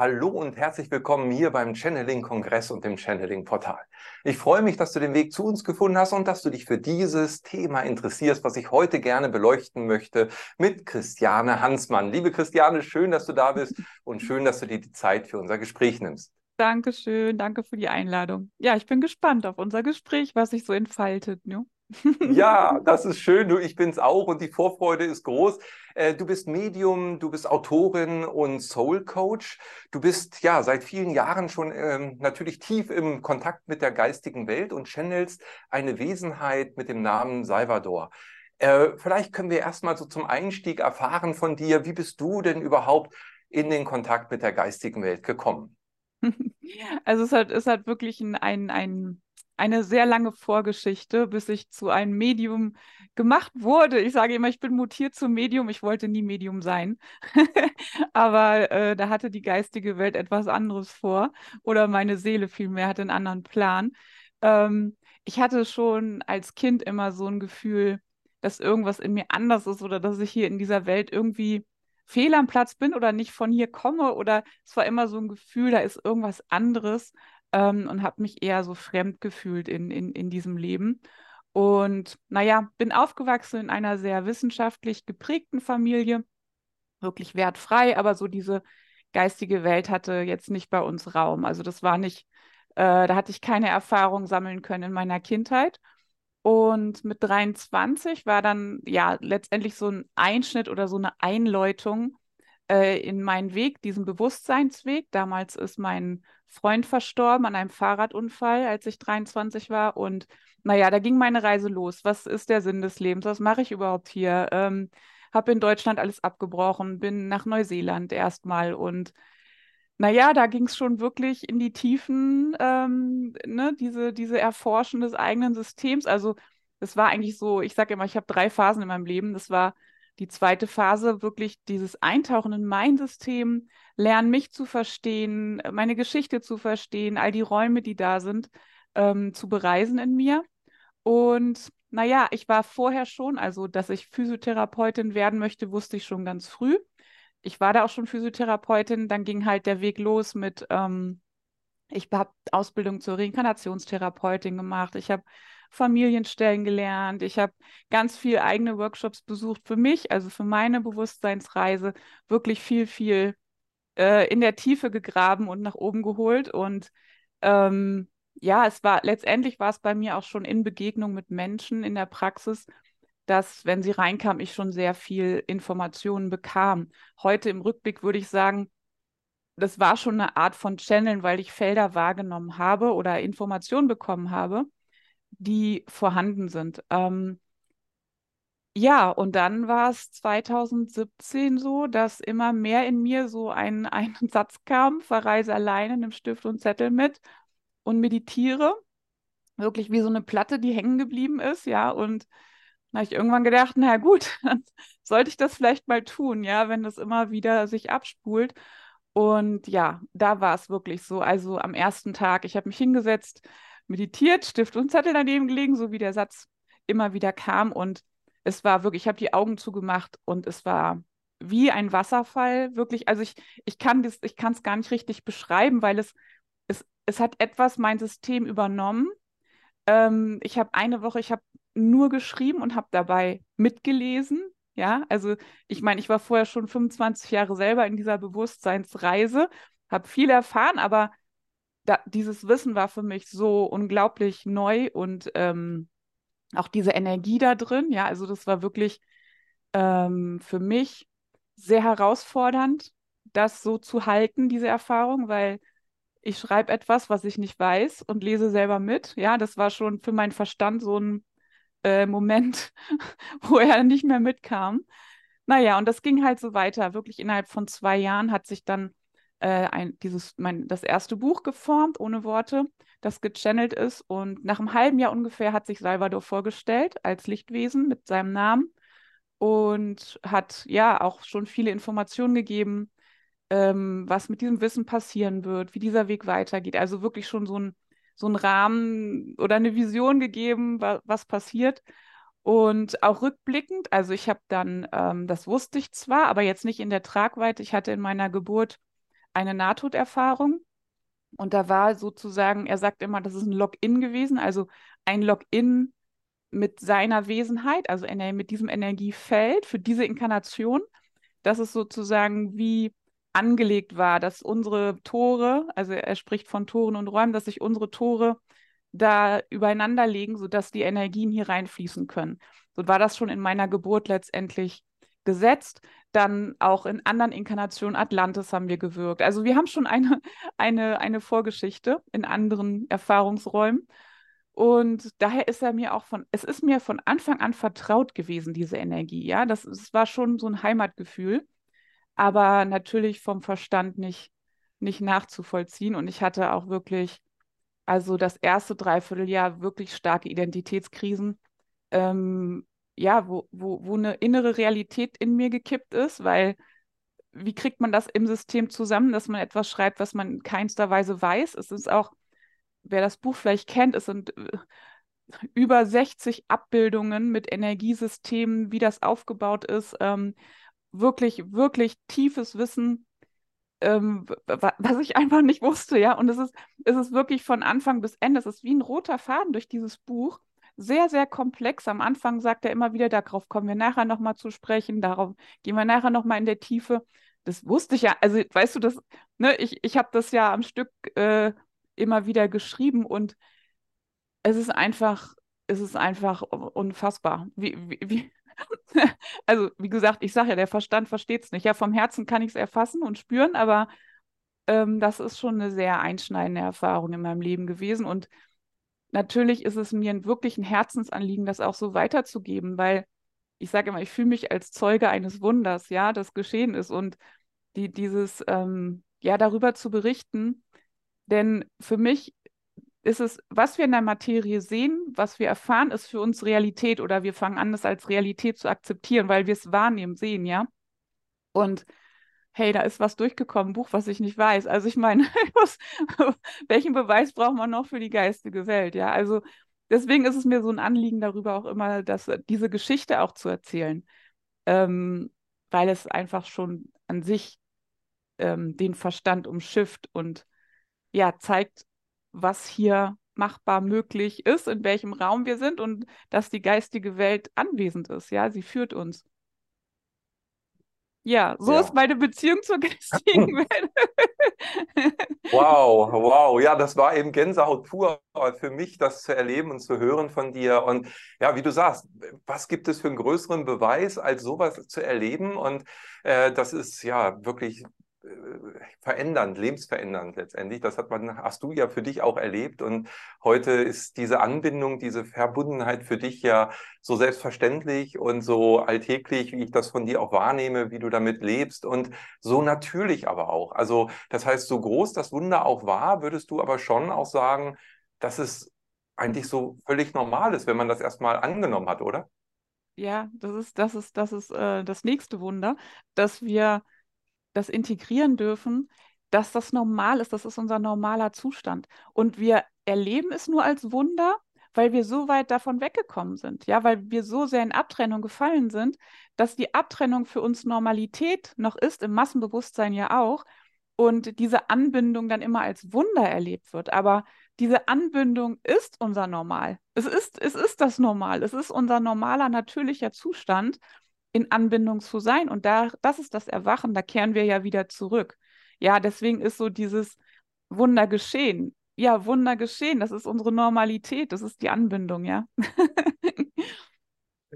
Hallo und herzlich willkommen hier beim Channeling-Kongress und dem Channeling-Portal. Ich freue mich, dass du den Weg zu uns gefunden hast und dass du dich für dieses Thema interessierst, was ich heute gerne beleuchten möchte mit Christiane Hansmann. Liebe Christiane, schön, dass du da bist und schön, dass du dir die Zeit für unser Gespräch nimmst. Dankeschön, danke für die Einladung. Ja, ich bin gespannt auf unser Gespräch, was sich so entfaltet. Ne? Ja, das ist schön. Du, ich bin's auch und die Vorfreude ist groß. Äh, du bist Medium, du bist Autorin und Soul Coach. Du bist ja seit vielen Jahren schon ähm, natürlich tief im Kontakt mit der geistigen Welt und channelst eine Wesenheit mit dem Namen Salvador. Äh, vielleicht können wir erstmal so zum Einstieg erfahren von dir, wie bist du denn überhaupt in den Kontakt mit der geistigen Welt gekommen? Also es hat, es hat wirklich ein, ein, ein eine sehr lange Vorgeschichte, bis ich zu einem Medium gemacht wurde. Ich sage immer, ich bin mutiert zum Medium. Ich wollte nie Medium sein. Aber äh, da hatte die geistige Welt etwas anderes vor. Oder meine Seele vielmehr hatte einen anderen Plan. Ähm, ich hatte schon als Kind immer so ein Gefühl, dass irgendwas in mir anders ist oder dass ich hier in dieser Welt irgendwie fehl am Platz bin oder nicht von hier komme. Oder es war immer so ein Gefühl, da ist irgendwas anderes ähm, und habe mich eher so fremd gefühlt in, in, in diesem Leben. Und naja, bin aufgewachsen in einer sehr wissenschaftlich geprägten Familie, wirklich wertfrei, aber so diese geistige Welt hatte jetzt nicht bei uns Raum. Also das war nicht, äh, da hatte ich keine Erfahrung sammeln können in meiner Kindheit. Und mit 23 war dann ja letztendlich so ein Einschnitt oder so eine Einläutung äh, in meinen Weg, diesen Bewusstseinsweg. Damals ist mein Freund verstorben an einem Fahrradunfall, als ich 23 war. Und naja, da ging meine Reise los. Was ist der Sinn des Lebens? Was mache ich überhaupt hier? Ähm, habe in Deutschland alles abgebrochen, bin nach Neuseeland erstmal und naja, da ging es schon wirklich in die Tiefen, ähm, ne, diese, diese Erforschen des eigenen Systems. Also es war eigentlich so, ich sage immer, ich habe drei Phasen in meinem Leben. Das war die zweite Phase, wirklich dieses Eintauchen in mein System, lernen mich zu verstehen, meine Geschichte zu verstehen, all die Räume, die da sind, ähm, zu bereisen in mir. Und naja, ich war vorher schon, also dass ich Physiotherapeutin werden möchte, wusste ich schon ganz früh. Ich war da auch schon Physiotherapeutin, dann ging halt der Weg los mit, ähm, ich habe Ausbildung zur Reinkarnationstherapeutin gemacht, ich habe Familienstellen gelernt. Ich habe ganz viel eigene Workshops besucht für mich, also für meine Bewusstseinsreise, wirklich viel, viel äh, in der Tiefe gegraben und nach oben geholt. Und ähm, ja, es war letztendlich war es bei mir auch schon in Begegnung mit Menschen in der Praxis, dass, wenn sie reinkam, ich schon sehr viel Informationen bekam. Heute im Rückblick würde ich sagen, das war schon eine Art von Channeln, weil ich Felder wahrgenommen habe oder Informationen bekommen habe die vorhanden sind. Ähm, ja, und dann war es 2017 so, dass immer mehr in mir so ein, ein Satz kam, verreise alleine, nimm Stift und Zettel mit und meditiere. Wirklich wie so eine Platte, die hängen geblieben ist, ja. Und habe ich irgendwann gedacht, na gut, dann sollte ich das vielleicht mal tun, ja, wenn das immer wieder sich abspult. Und ja, da war es wirklich so. Also am ersten Tag, ich habe mich hingesetzt, meditiert, Stift und Zettel daneben gelegen, so wie der Satz immer wieder kam. Und es war wirklich, ich habe die Augen zugemacht und es war wie ein Wasserfall, wirklich. Also ich, ich kann das, ich kann es gar nicht richtig beschreiben, weil es, es, es hat etwas mein System übernommen. Ähm, ich habe eine Woche, ich habe nur geschrieben und habe dabei mitgelesen. Ja, also ich meine, ich war vorher schon 25 Jahre selber in dieser Bewusstseinsreise, habe viel erfahren, aber da, dieses Wissen war für mich so unglaublich neu und ähm, auch diese Energie da drin, ja, also das war wirklich ähm, für mich sehr herausfordernd, das so zu halten, diese Erfahrung, weil ich schreibe etwas, was ich nicht weiß und lese selber mit. Ja, das war schon für meinen Verstand so ein äh, Moment, wo er nicht mehr mitkam. Naja, und das ging halt so weiter. Wirklich innerhalb von zwei Jahren hat sich dann äh, ein, dieses, mein, das erste Buch geformt, ohne Worte, das gechannelt ist. Und nach einem halben Jahr ungefähr hat sich Salvador vorgestellt als Lichtwesen mit seinem Namen. und hat ja auch schon viele Informationen gegeben, ähm, was mit diesem Wissen passieren wird, wie dieser Weg weitergeht. Also wirklich schon so ein, so ein Rahmen oder eine Vision gegeben, wa was passiert. Und auch rückblickend, also ich habe dann, ähm, das wusste ich zwar, aber jetzt nicht in der Tragweite, ich hatte in meiner Geburt eine Nahtoderfahrung. Und da war sozusagen, er sagt immer, das ist ein Login gewesen, also ein Login mit seiner Wesenheit, also mit diesem Energiefeld für diese Inkarnation, dass es sozusagen wie angelegt war, dass unsere Tore, also er spricht von Toren und Räumen, dass sich unsere Tore da übereinander legen, sodass die Energien hier reinfließen können. So war das schon in meiner Geburt letztendlich gesetzt. Dann auch in anderen Inkarnationen Atlantis haben wir gewirkt. Also wir haben schon eine, eine, eine Vorgeschichte in anderen Erfahrungsräumen. Und daher ist er mir auch von, es ist mir von Anfang an vertraut gewesen, diese Energie. Ja, das, das war schon so ein Heimatgefühl, aber natürlich vom Verstand nicht, nicht nachzuvollziehen. Und ich hatte auch wirklich, also das erste Dreivierteljahr wirklich starke Identitätskrisen. Ähm, ja, wo, wo, wo eine innere Realität in mir gekippt ist, weil wie kriegt man das im System zusammen, dass man etwas schreibt, was man in keinster Weise weiß? Es ist auch wer das Buch vielleicht kennt, es sind äh, über 60 Abbildungen mit Energiesystemen, wie das aufgebaut ist. Ähm, wirklich, wirklich tiefes Wissen, ähm, was ich einfach nicht wusste, ja. Und es ist, es ist wirklich von Anfang bis Ende, es ist wie ein roter Faden durch dieses Buch. Sehr, sehr komplex. Am Anfang sagt er immer wieder, darauf kommen wir nachher nochmal zu sprechen, darauf gehen wir nachher nochmal in der Tiefe. Das wusste ich ja, also weißt du, das, ne, ich, ich habe das ja am Stück äh, immer wieder geschrieben und es ist einfach, es ist einfach unfassbar. Wie, wie, wie also, wie gesagt, ich sage ja, der Verstand versteht es nicht. Ja, vom Herzen kann ich es erfassen und spüren, aber ähm, das ist schon eine sehr einschneidende Erfahrung in meinem Leben gewesen. Und natürlich ist es mir wirklich ein Herzensanliegen, das auch so weiterzugeben, weil ich sage immer, ich fühle mich als Zeuge eines Wunders, ja, das geschehen ist. Und die, dieses, ähm, ja, darüber zu berichten, denn für mich ist es, was wir in der Materie sehen, was wir erfahren, ist für uns Realität oder wir fangen an, das als Realität zu akzeptieren, weil wir es wahrnehmen, sehen, ja. Und hey, da ist was durchgekommen, Buch, was ich nicht weiß. Also ich meine, welchen Beweis braucht man noch für die geistige Welt, ja? Also deswegen ist es mir so ein Anliegen darüber auch immer, dass diese Geschichte auch zu erzählen, ähm, weil es einfach schon an sich ähm, den Verstand umschifft und ja, zeigt, was hier machbar möglich ist, in welchem Raum wir sind und dass die geistige Welt anwesend ist. Ja, sie führt uns. Ja, so ja. ist meine Beziehung zur geistigen Welt. wow, wow. Ja, das war eben Gänsehaut pur für mich, das zu erleben und zu hören von dir. Und ja, wie du sagst, was gibt es für einen größeren Beweis, als sowas zu erleben? Und äh, das ist ja wirklich verändernd, lebensverändernd letztendlich. Das hat man, hast du ja für dich auch erlebt. Und heute ist diese Anbindung, diese Verbundenheit für dich ja so selbstverständlich und so alltäglich, wie ich das von dir auch wahrnehme, wie du damit lebst und so natürlich aber auch. Also das heißt, so groß das Wunder auch war, würdest du aber schon auch sagen, dass es eigentlich so völlig normal ist, wenn man das erstmal angenommen hat, oder? Ja, das ist, das ist, das ist äh, das nächste Wunder, dass wir das integrieren dürfen, dass das normal ist, das ist unser normaler Zustand. Und wir erleben es nur als Wunder, weil wir so weit davon weggekommen sind, ja, weil wir so sehr in Abtrennung gefallen sind, dass die Abtrennung für uns Normalität noch ist, im Massenbewusstsein ja auch, und diese Anbindung dann immer als Wunder erlebt wird. Aber diese Anbindung ist unser Normal. Es ist, es ist das Normal. Es ist unser normaler, natürlicher Zustand in Anbindung zu sein. Und da, das ist das Erwachen, da kehren wir ja wieder zurück. Ja, deswegen ist so dieses Wunder geschehen. Ja, Wunder geschehen, das ist unsere Normalität, das ist die Anbindung, ja.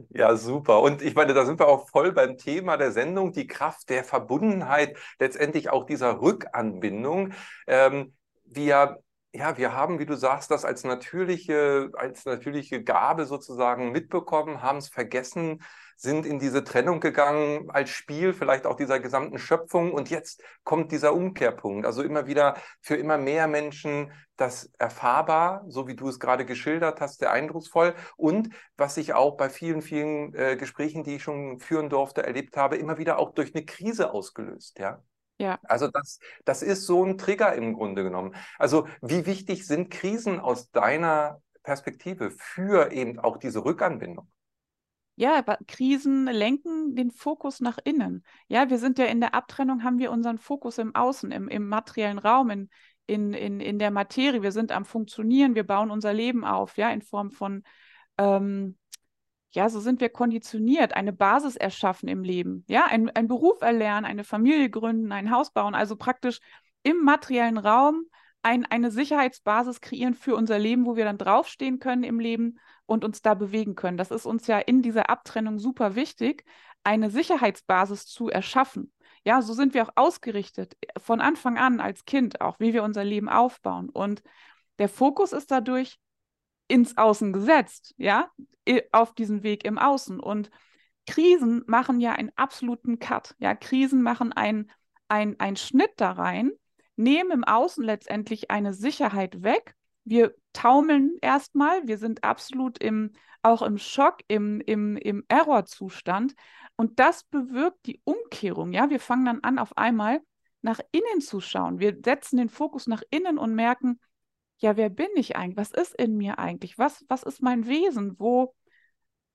Ja, super. Und ich meine, da sind wir auch voll beim Thema der Sendung, die Kraft der Verbundenheit, letztendlich auch dieser Rückanbindung. Ähm, wir ja, wir haben, wie du sagst, das als natürliche, als natürliche Gabe sozusagen mitbekommen, haben es vergessen, sind in diese Trennung gegangen als Spiel, vielleicht auch dieser gesamten Schöpfung. Und jetzt kommt dieser Umkehrpunkt. Also immer wieder für immer mehr Menschen das erfahrbar, so wie du es gerade geschildert hast, sehr eindrucksvoll. Und was ich auch bei vielen, vielen äh, Gesprächen, die ich schon führen durfte, erlebt habe, immer wieder auch durch eine Krise ausgelöst. Ja. Ja. Also das, das ist so ein Trigger im Grunde genommen. Also wie wichtig sind Krisen aus deiner Perspektive für eben auch diese Rückanbindung? Ja, Krisen lenken den Fokus nach innen. Ja, wir sind ja in der Abtrennung, haben wir unseren Fokus im Außen, im, im materiellen Raum, in, in, in, in der Materie. Wir sind am Funktionieren, wir bauen unser Leben auf, ja, in Form von ähm, ja, so sind wir konditioniert, eine Basis erschaffen im Leben. Ja, ein, ein Beruf erlernen, eine Familie gründen, ein Haus bauen, also praktisch im materiellen Raum ein, eine Sicherheitsbasis kreieren für unser Leben, wo wir dann draufstehen können im Leben und uns da bewegen können. Das ist uns ja in dieser Abtrennung super wichtig, eine Sicherheitsbasis zu erschaffen. Ja, so sind wir auch ausgerichtet von Anfang an als Kind, auch wie wir unser Leben aufbauen. Und der Fokus ist dadurch ins Außen gesetzt, ja, auf diesen Weg im Außen. Und Krisen machen ja einen absoluten Cut. Ja, Krisen machen einen ein Schnitt da rein, nehmen im Außen letztendlich eine Sicherheit weg. Wir taumeln erstmal, wir sind absolut im, auch im Schock, im, im, im Errorzustand. Und das bewirkt die Umkehrung. Ja, wir fangen dann an, auf einmal nach innen zu schauen. Wir setzen den Fokus nach innen und merken, ja, wer bin ich eigentlich? Was ist in mir eigentlich? Was, was ist mein Wesen? Wo,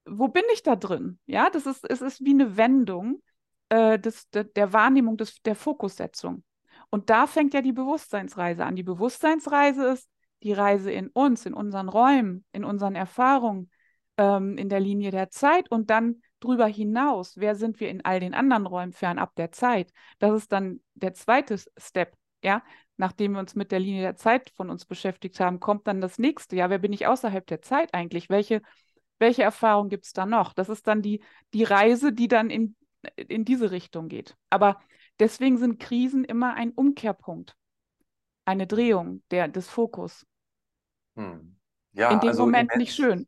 wo bin ich da drin? Ja, das ist, es ist wie eine Wendung äh, des, de, der Wahrnehmung, des, der Fokussetzung. Und da fängt ja die Bewusstseinsreise an. Die Bewusstseinsreise ist die Reise in uns, in unseren Räumen, in unseren Erfahrungen, ähm, in der Linie der Zeit und dann drüber hinaus. Wer sind wir in all den anderen Räumen fernab der Zeit? Das ist dann der zweite Step. Ja, nachdem wir uns mit der Linie der Zeit von uns beschäftigt haben, kommt dann das nächste. Ja, wer bin ich außerhalb der Zeit eigentlich? Welche, welche Erfahrung gibt es da noch? Das ist dann die, die Reise, die dann in, in diese Richtung geht. Aber deswegen sind Krisen immer ein Umkehrpunkt, eine Drehung der, des Fokus. Hm. Ja, in dem also Moment nicht schön.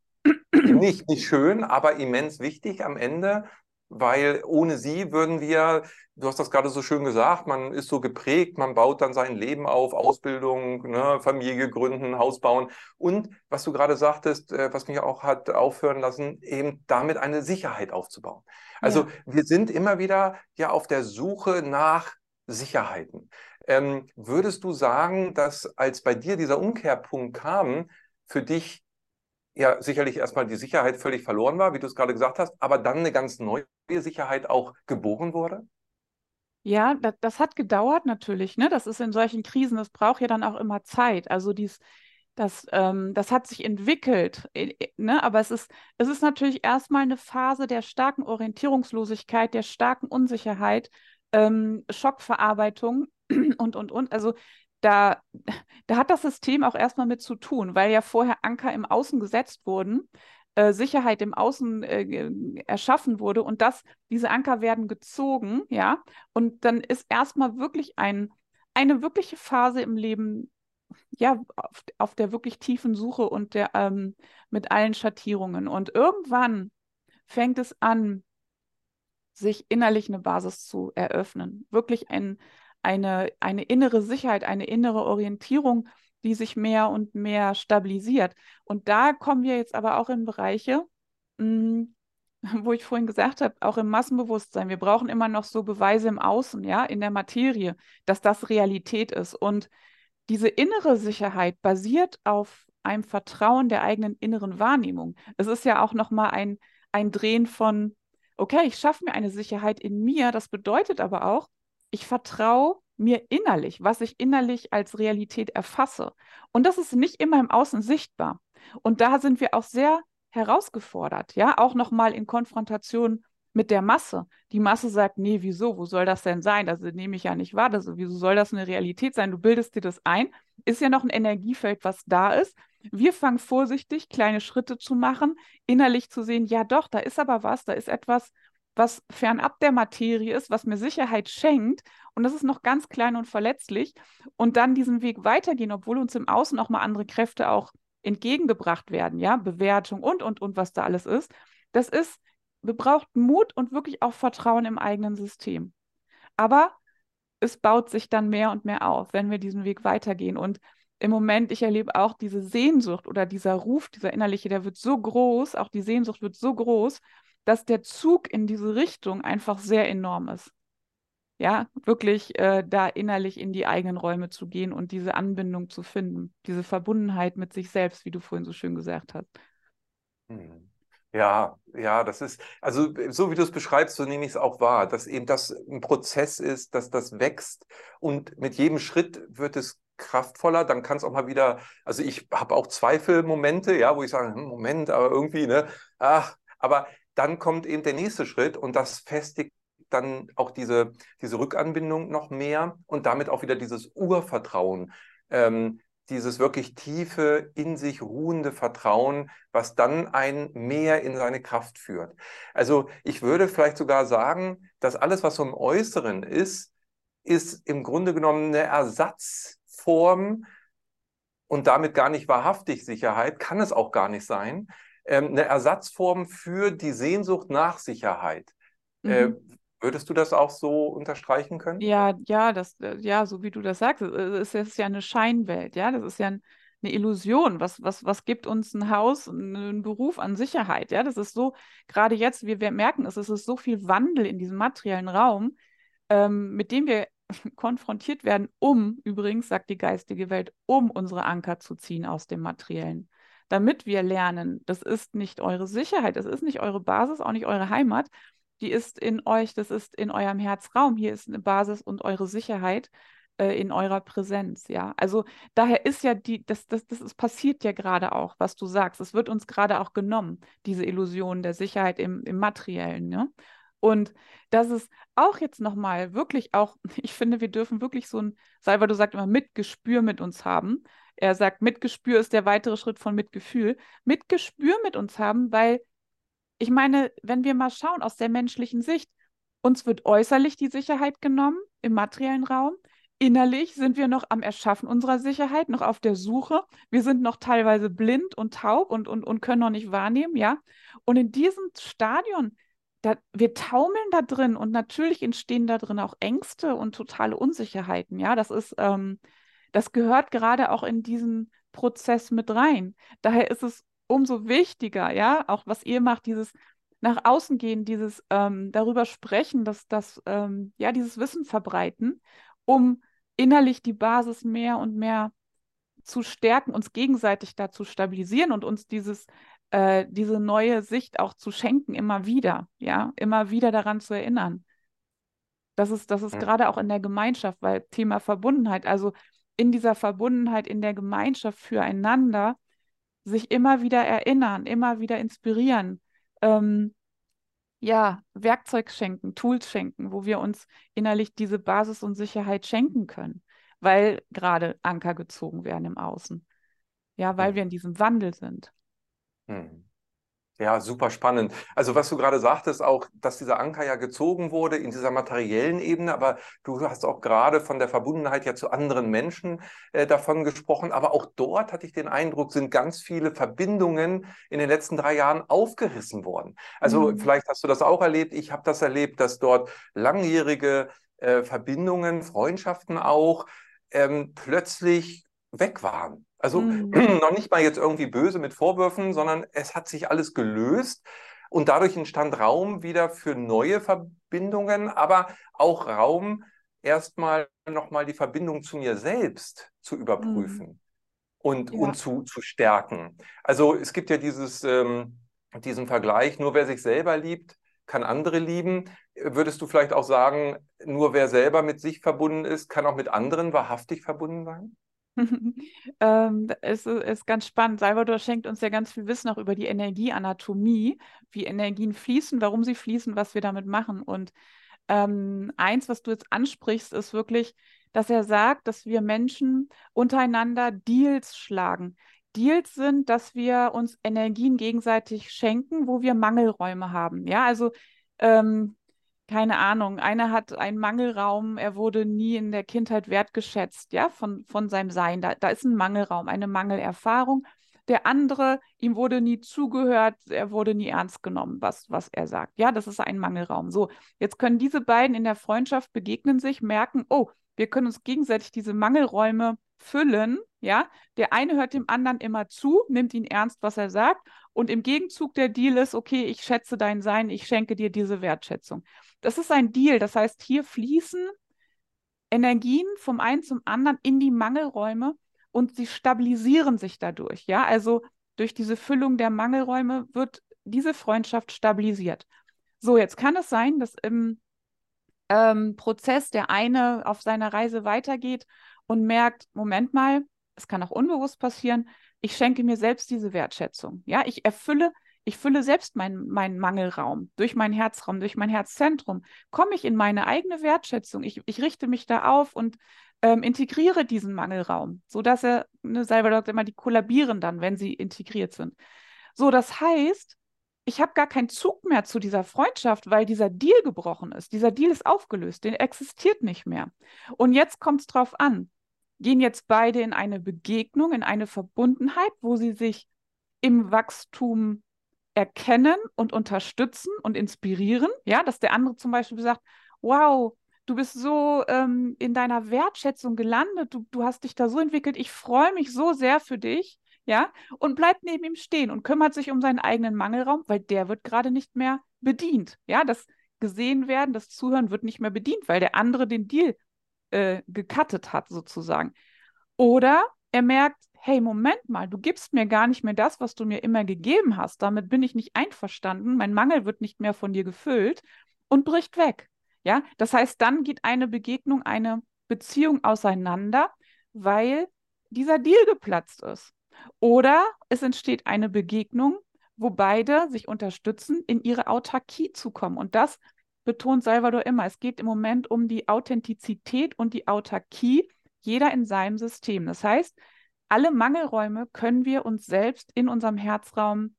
Nicht, nicht schön, aber immens wichtig am Ende, weil ohne sie würden wir, du hast das gerade so schön gesagt, man ist so geprägt, man baut dann sein Leben auf, Ausbildung, ne, Familie gründen, Haus bauen und was du gerade sagtest, äh, was mich auch hat aufhören lassen, eben damit eine Sicherheit aufzubauen. Also ja. wir sind immer wieder ja auf der Suche nach Sicherheiten. Ähm, würdest du sagen, dass als bei dir dieser Umkehrpunkt kam, für dich ja sicherlich erstmal die Sicherheit völlig verloren war, wie du es gerade gesagt hast, aber dann eine ganz neue Sicherheit auch geboren wurde? Ja, das, das hat gedauert natürlich. Ne? Das ist in solchen Krisen, das braucht ja dann auch immer Zeit. Also dies, das, ähm, das hat sich entwickelt, ne? aber es ist, es ist natürlich erstmal eine Phase der starken Orientierungslosigkeit, der starken Unsicherheit, ähm, Schockverarbeitung und, und, und. Also da, da hat das System auch erstmal mit zu tun, weil ja vorher Anker im Außen gesetzt wurden, äh, Sicherheit im Außen äh, erschaffen wurde und das, diese Anker werden gezogen, ja, und dann ist erstmal wirklich ein, eine wirkliche Phase im Leben, ja, auf, auf der wirklich tiefen Suche und der ähm, mit allen Schattierungen. Und irgendwann fängt es an, sich innerlich eine Basis zu eröffnen. Wirklich ein, eine, eine innere Sicherheit, eine innere Orientierung, die sich mehr und mehr stabilisiert. Und da kommen wir jetzt aber auch in Bereiche, mh, hm, wo ich vorhin gesagt habe, auch im Massenbewusstsein. Wir brauchen immer noch so Beweise im Außen, ja, in der Materie, dass das Realität ist. Und diese innere Sicherheit basiert auf einem Vertrauen der eigenen inneren Wahrnehmung. Es ist ja auch nochmal ein, ein Drehen von, okay, ich schaffe mir eine Sicherheit in mir. Das bedeutet aber auch, ich vertraue mir innerlich, was ich innerlich als Realität erfasse. Und das ist nicht immer im Außen sichtbar. Und da sind wir auch sehr herausgefordert, ja, auch nochmal in Konfrontation mit der Masse. Die Masse sagt, nee, wieso, wo soll das denn sein? Das nehme ich ja nicht wahr. Das, wieso soll das eine Realität sein? Du bildest dir das ein. Ist ja noch ein Energiefeld, was da ist. Wir fangen vorsichtig, kleine Schritte zu machen, innerlich zu sehen, ja doch, da ist aber was, da ist etwas, was fernab der Materie ist, was mir Sicherheit schenkt. Und das ist noch ganz klein und verletzlich. Und dann diesen Weg weitergehen, obwohl uns im Außen auch mal andere Kräfte auch entgegengebracht werden, ja, Bewertung und, und, und, was da alles ist. Das ist, wir brauchen Mut und wirklich auch Vertrauen im eigenen System. Aber es baut sich dann mehr und mehr auf, wenn wir diesen Weg weitergehen. Und im Moment, ich erlebe auch diese Sehnsucht oder dieser Ruf, dieser innerliche, der wird so groß, auch die Sehnsucht wird so groß, dass der Zug in diese Richtung einfach sehr enorm ist. Ja, wirklich äh, da innerlich in die eigenen Räume zu gehen und diese Anbindung zu finden, diese Verbundenheit mit sich selbst, wie du vorhin so schön gesagt hast. Hm. Ja, ja, das ist, also so wie du es beschreibst, so nehme ich es auch wahr, dass eben das ein Prozess ist, dass das wächst und mit jedem Schritt wird es kraftvoller, dann kann es auch mal wieder, also ich habe auch Zweifelmomente, ja, wo ich sage, hm, Moment, aber irgendwie, ne, ach, aber dann kommt eben der nächste Schritt und das festigt dann auch diese, diese Rückanbindung noch mehr und damit auch wieder dieses Urvertrauen. Ähm, dieses wirklich tiefe, in sich ruhende Vertrauen, was dann ein mehr in seine Kraft führt. Also ich würde vielleicht sogar sagen, dass alles, was so im Äußeren ist, ist im Grunde genommen eine Ersatzform und damit gar nicht wahrhaftig Sicherheit, kann es auch gar nicht sein, eine Ersatzform für die Sehnsucht nach Sicherheit. Äh, mhm. Äh, Würdest du das auch so unterstreichen können? Ja, ja, das, äh, ja, so wie du das sagst, es ist ja eine Scheinwelt, ja, das ist ja ein, eine Illusion. Was, was, was gibt uns ein Haus, einen Beruf an Sicherheit? Ja, das ist so, gerade jetzt, wir, wir merken es, es ist so viel Wandel in diesem materiellen Raum, ähm, mit dem wir konfrontiert werden, um, übrigens, sagt die geistige Welt, um unsere Anker zu ziehen aus dem Materiellen. Damit wir lernen, das ist nicht eure Sicherheit, das ist nicht eure Basis, auch nicht eure Heimat, die ist in euch, das ist in eurem Herzraum. Hier ist eine Basis und eure Sicherheit äh, in eurer Präsenz, ja. Also daher ist ja die, das, das, das ist, passiert ja gerade auch, was du sagst. Es wird uns gerade auch genommen, diese Illusion der Sicherheit im, im Materiellen, ne? Und das ist auch jetzt nochmal wirklich auch, ich finde, wir dürfen wirklich so ein, Salvador sagt immer, Mitgespür mit uns haben. Er sagt, Mitgespür ist der weitere Schritt von Mitgefühl. Mitgespür mit uns haben, weil ich meine, wenn wir mal schauen aus der menschlichen Sicht, uns wird äußerlich die Sicherheit genommen im materiellen Raum. Innerlich sind wir noch am Erschaffen unserer Sicherheit, noch auf der Suche. Wir sind noch teilweise blind und taub und, und, und können noch nicht wahrnehmen, ja. Und in diesem Stadion, da, wir taumeln da drin und natürlich entstehen da drin auch Ängste und totale Unsicherheiten, ja. Das ist, ähm, das gehört gerade auch in diesen Prozess mit rein. Daher ist es umso wichtiger, ja, auch was ihr macht, dieses nach außen gehen, dieses ähm, darüber sprechen, dass das, ähm, ja, dieses Wissen verbreiten, um innerlich die Basis mehr und mehr zu stärken, uns gegenseitig da zu stabilisieren und uns dieses, äh, diese neue Sicht auch zu schenken, immer wieder, ja, immer wieder daran zu erinnern. Das ist, das ist mhm. gerade auch in der Gemeinschaft, weil Thema Verbundenheit, also in dieser Verbundenheit, in der Gemeinschaft füreinander, sich immer wieder erinnern, immer wieder inspirieren, ähm, ja, Werkzeug schenken, Tools schenken, wo wir uns innerlich diese Basis und Sicherheit schenken können, weil gerade Anker gezogen werden im Außen. Ja, weil mhm. wir in diesem Wandel sind. Mhm. Ja, super spannend. Also was du gerade sagtest, auch, dass dieser Anker ja gezogen wurde in dieser materiellen Ebene, aber du hast auch gerade von der Verbundenheit ja zu anderen Menschen äh, davon gesprochen. Aber auch dort hatte ich den Eindruck, sind ganz viele Verbindungen in den letzten drei Jahren aufgerissen worden. Also mhm. vielleicht hast du das auch erlebt. Ich habe das erlebt, dass dort langjährige äh, Verbindungen, Freundschaften auch ähm, plötzlich weg waren. Also mhm. noch nicht mal jetzt irgendwie böse mit Vorwürfen, sondern es hat sich alles gelöst und dadurch entstand Raum wieder für neue Verbindungen, aber auch Raum, erstmal nochmal die Verbindung zu mir selbst zu überprüfen mhm. und, ja. und zu, zu stärken. Also es gibt ja dieses, ähm, diesen Vergleich, nur wer sich selber liebt, kann andere lieben. Würdest du vielleicht auch sagen, nur wer selber mit sich verbunden ist, kann auch mit anderen wahrhaftig verbunden sein? ähm, es ist ganz spannend. Salvador schenkt uns ja ganz viel Wissen auch über die Energieanatomie, wie Energien fließen, warum sie fließen, was wir damit machen. Und ähm, eins, was du jetzt ansprichst, ist wirklich, dass er sagt, dass wir Menschen untereinander Deals schlagen. Deals sind, dass wir uns Energien gegenseitig schenken, wo wir Mangelräume haben. Ja, also ähm, keine Ahnung, einer hat einen Mangelraum, er wurde nie in der Kindheit wertgeschätzt, ja, von, von seinem Sein. Da, da ist ein Mangelraum, eine Mangelerfahrung. Der andere, ihm wurde nie zugehört, er wurde nie ernst genommen, was, was er sagt. Ja, das ist ein Mangelraum. So, jetzt können diese beiden in der Freundschaft begegnen sich, merken, oh, wir können uns gegenseitig diese Mangelräume füllen. Ja, der eine hört dem anderen immer zu, nimmt ihn ernst, was er sagt. Und im Gegenzug der Deal ist, okay, ich schätze dein Sein, ich schenke dir diese Wertschätzung. Das ist ein Deal. Das heißt, hier fließen Energien vom einen zum anderen in die Mangelräume und sie stabilisieren sich dadurch. Ja, also durch diese Füllung der Mangelräume wird diese Freundschaft stabilisiert. So, jetzt kann es sein, dass im ähm, Prozess der eine auf seiner Reise weitergeht und merkt, Moment mal, es kann auch unbewusst passieren, ich schenke mir selbst diese Wertschätzung. Ja, ich erfülle, ich fülle selbst meinen mein Mangelraum durch meinen Herzraum, durch mein Herzzentrum, komme ich in meine eigene Wertschätzung. Ich, ich richte mich da auf und ähm, integriere diesen Mangelraum, sodass er, ne, Salvador sagt immer, die kollabieren dann, wenn sie integriert sind. So, das heißt, ich habe gar keinen Zug mehr zu dieser Freundschaft, weil dieser Deal gebrochen ist. Dieser Deal ist aufgelöst, den existiert nicht mehr. Und jetzt kommt es drauf an. Gehen jetzt beide in eine Begegnung, in eine Verbundenheit, wo sie sich im Wachstum erkennen und unterstützen und inspirieren. Ja, dass der andere zum Beispiel sagt, wow, du bist so ähm, in deiner Wertschätzung gelandet, du, du hast dich da so entwickelt, ich freue mich so sehr für dich, ja, und bleibt neben ihm stehen und kümmert sich um seinen eigenen Mangelraum, weil der wird gerade nicht mehr bedient. Ja, das gesehen werden, das Zuhören wird nicht mehr bedient, weil der andere den Deal äh, gecuttet hat, sozusagen. Oder er merkt, hey, Moment mal, du gibst mir gar nicht mehr das, was du mir immer gegeben hast. Damit bin ich nicht einverstanden. Mein Mangel wird nicht mehr von dir gefüllt und bricht weg. Ja, das heißt, dann geht eine Begegnung, eine Beziehung auseinander, weil dieser Deal geplatzt ist. Oder es entsteht eine Begegnung, wo beide sich unterstützen, in ihre Autarkie zu kommen. Und das betont Salvador immer. Es geht im Moment um die Authentizität und die Autarkie, jeder in seinem System. Das heißt, alle Mangelräume können wir uns selbst in unserem Herzraum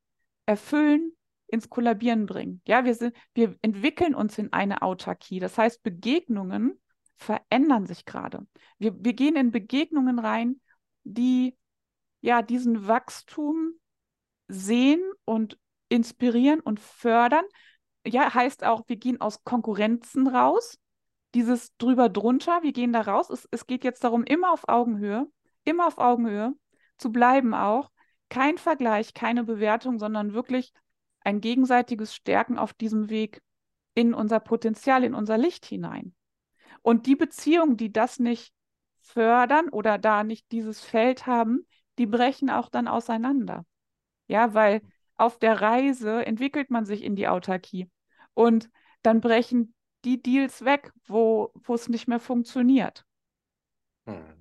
erfüllen, ins Kollabieren bringen. Ja, wir, sind, wir entwickeln uns in eine Autarkie. Das heißt, Begegnungen verändern sich gerade. Wir, wir gehen in Begegnungen rein, die ja diesen Wachstum sehen und inspirieren und fördern. Ja, heißt auch, wir gehen aus Konkurrenzen raus. Dieses drüber drunter, wir gehen da raus. Es, es geht jetzt darum, immer auf Augenhöhe, immer auf Augenhöhe zu bleiben auch. Kein Vergleich, keine Bewertung, sondern wirklich ein gegenseitiges Stärken auf diesem Weg in unser Potenzial, in unser Licht hinein. Und die Beziehungen, die das nicht fördern oder da nicht dieses Feld haben, die brechen auch dann auseinander. Ja, weil auf der Reise entwickelt man sich in die Autarkie und dann brechen die Deals weg, wo es nicht mehr funktioniert. Hm.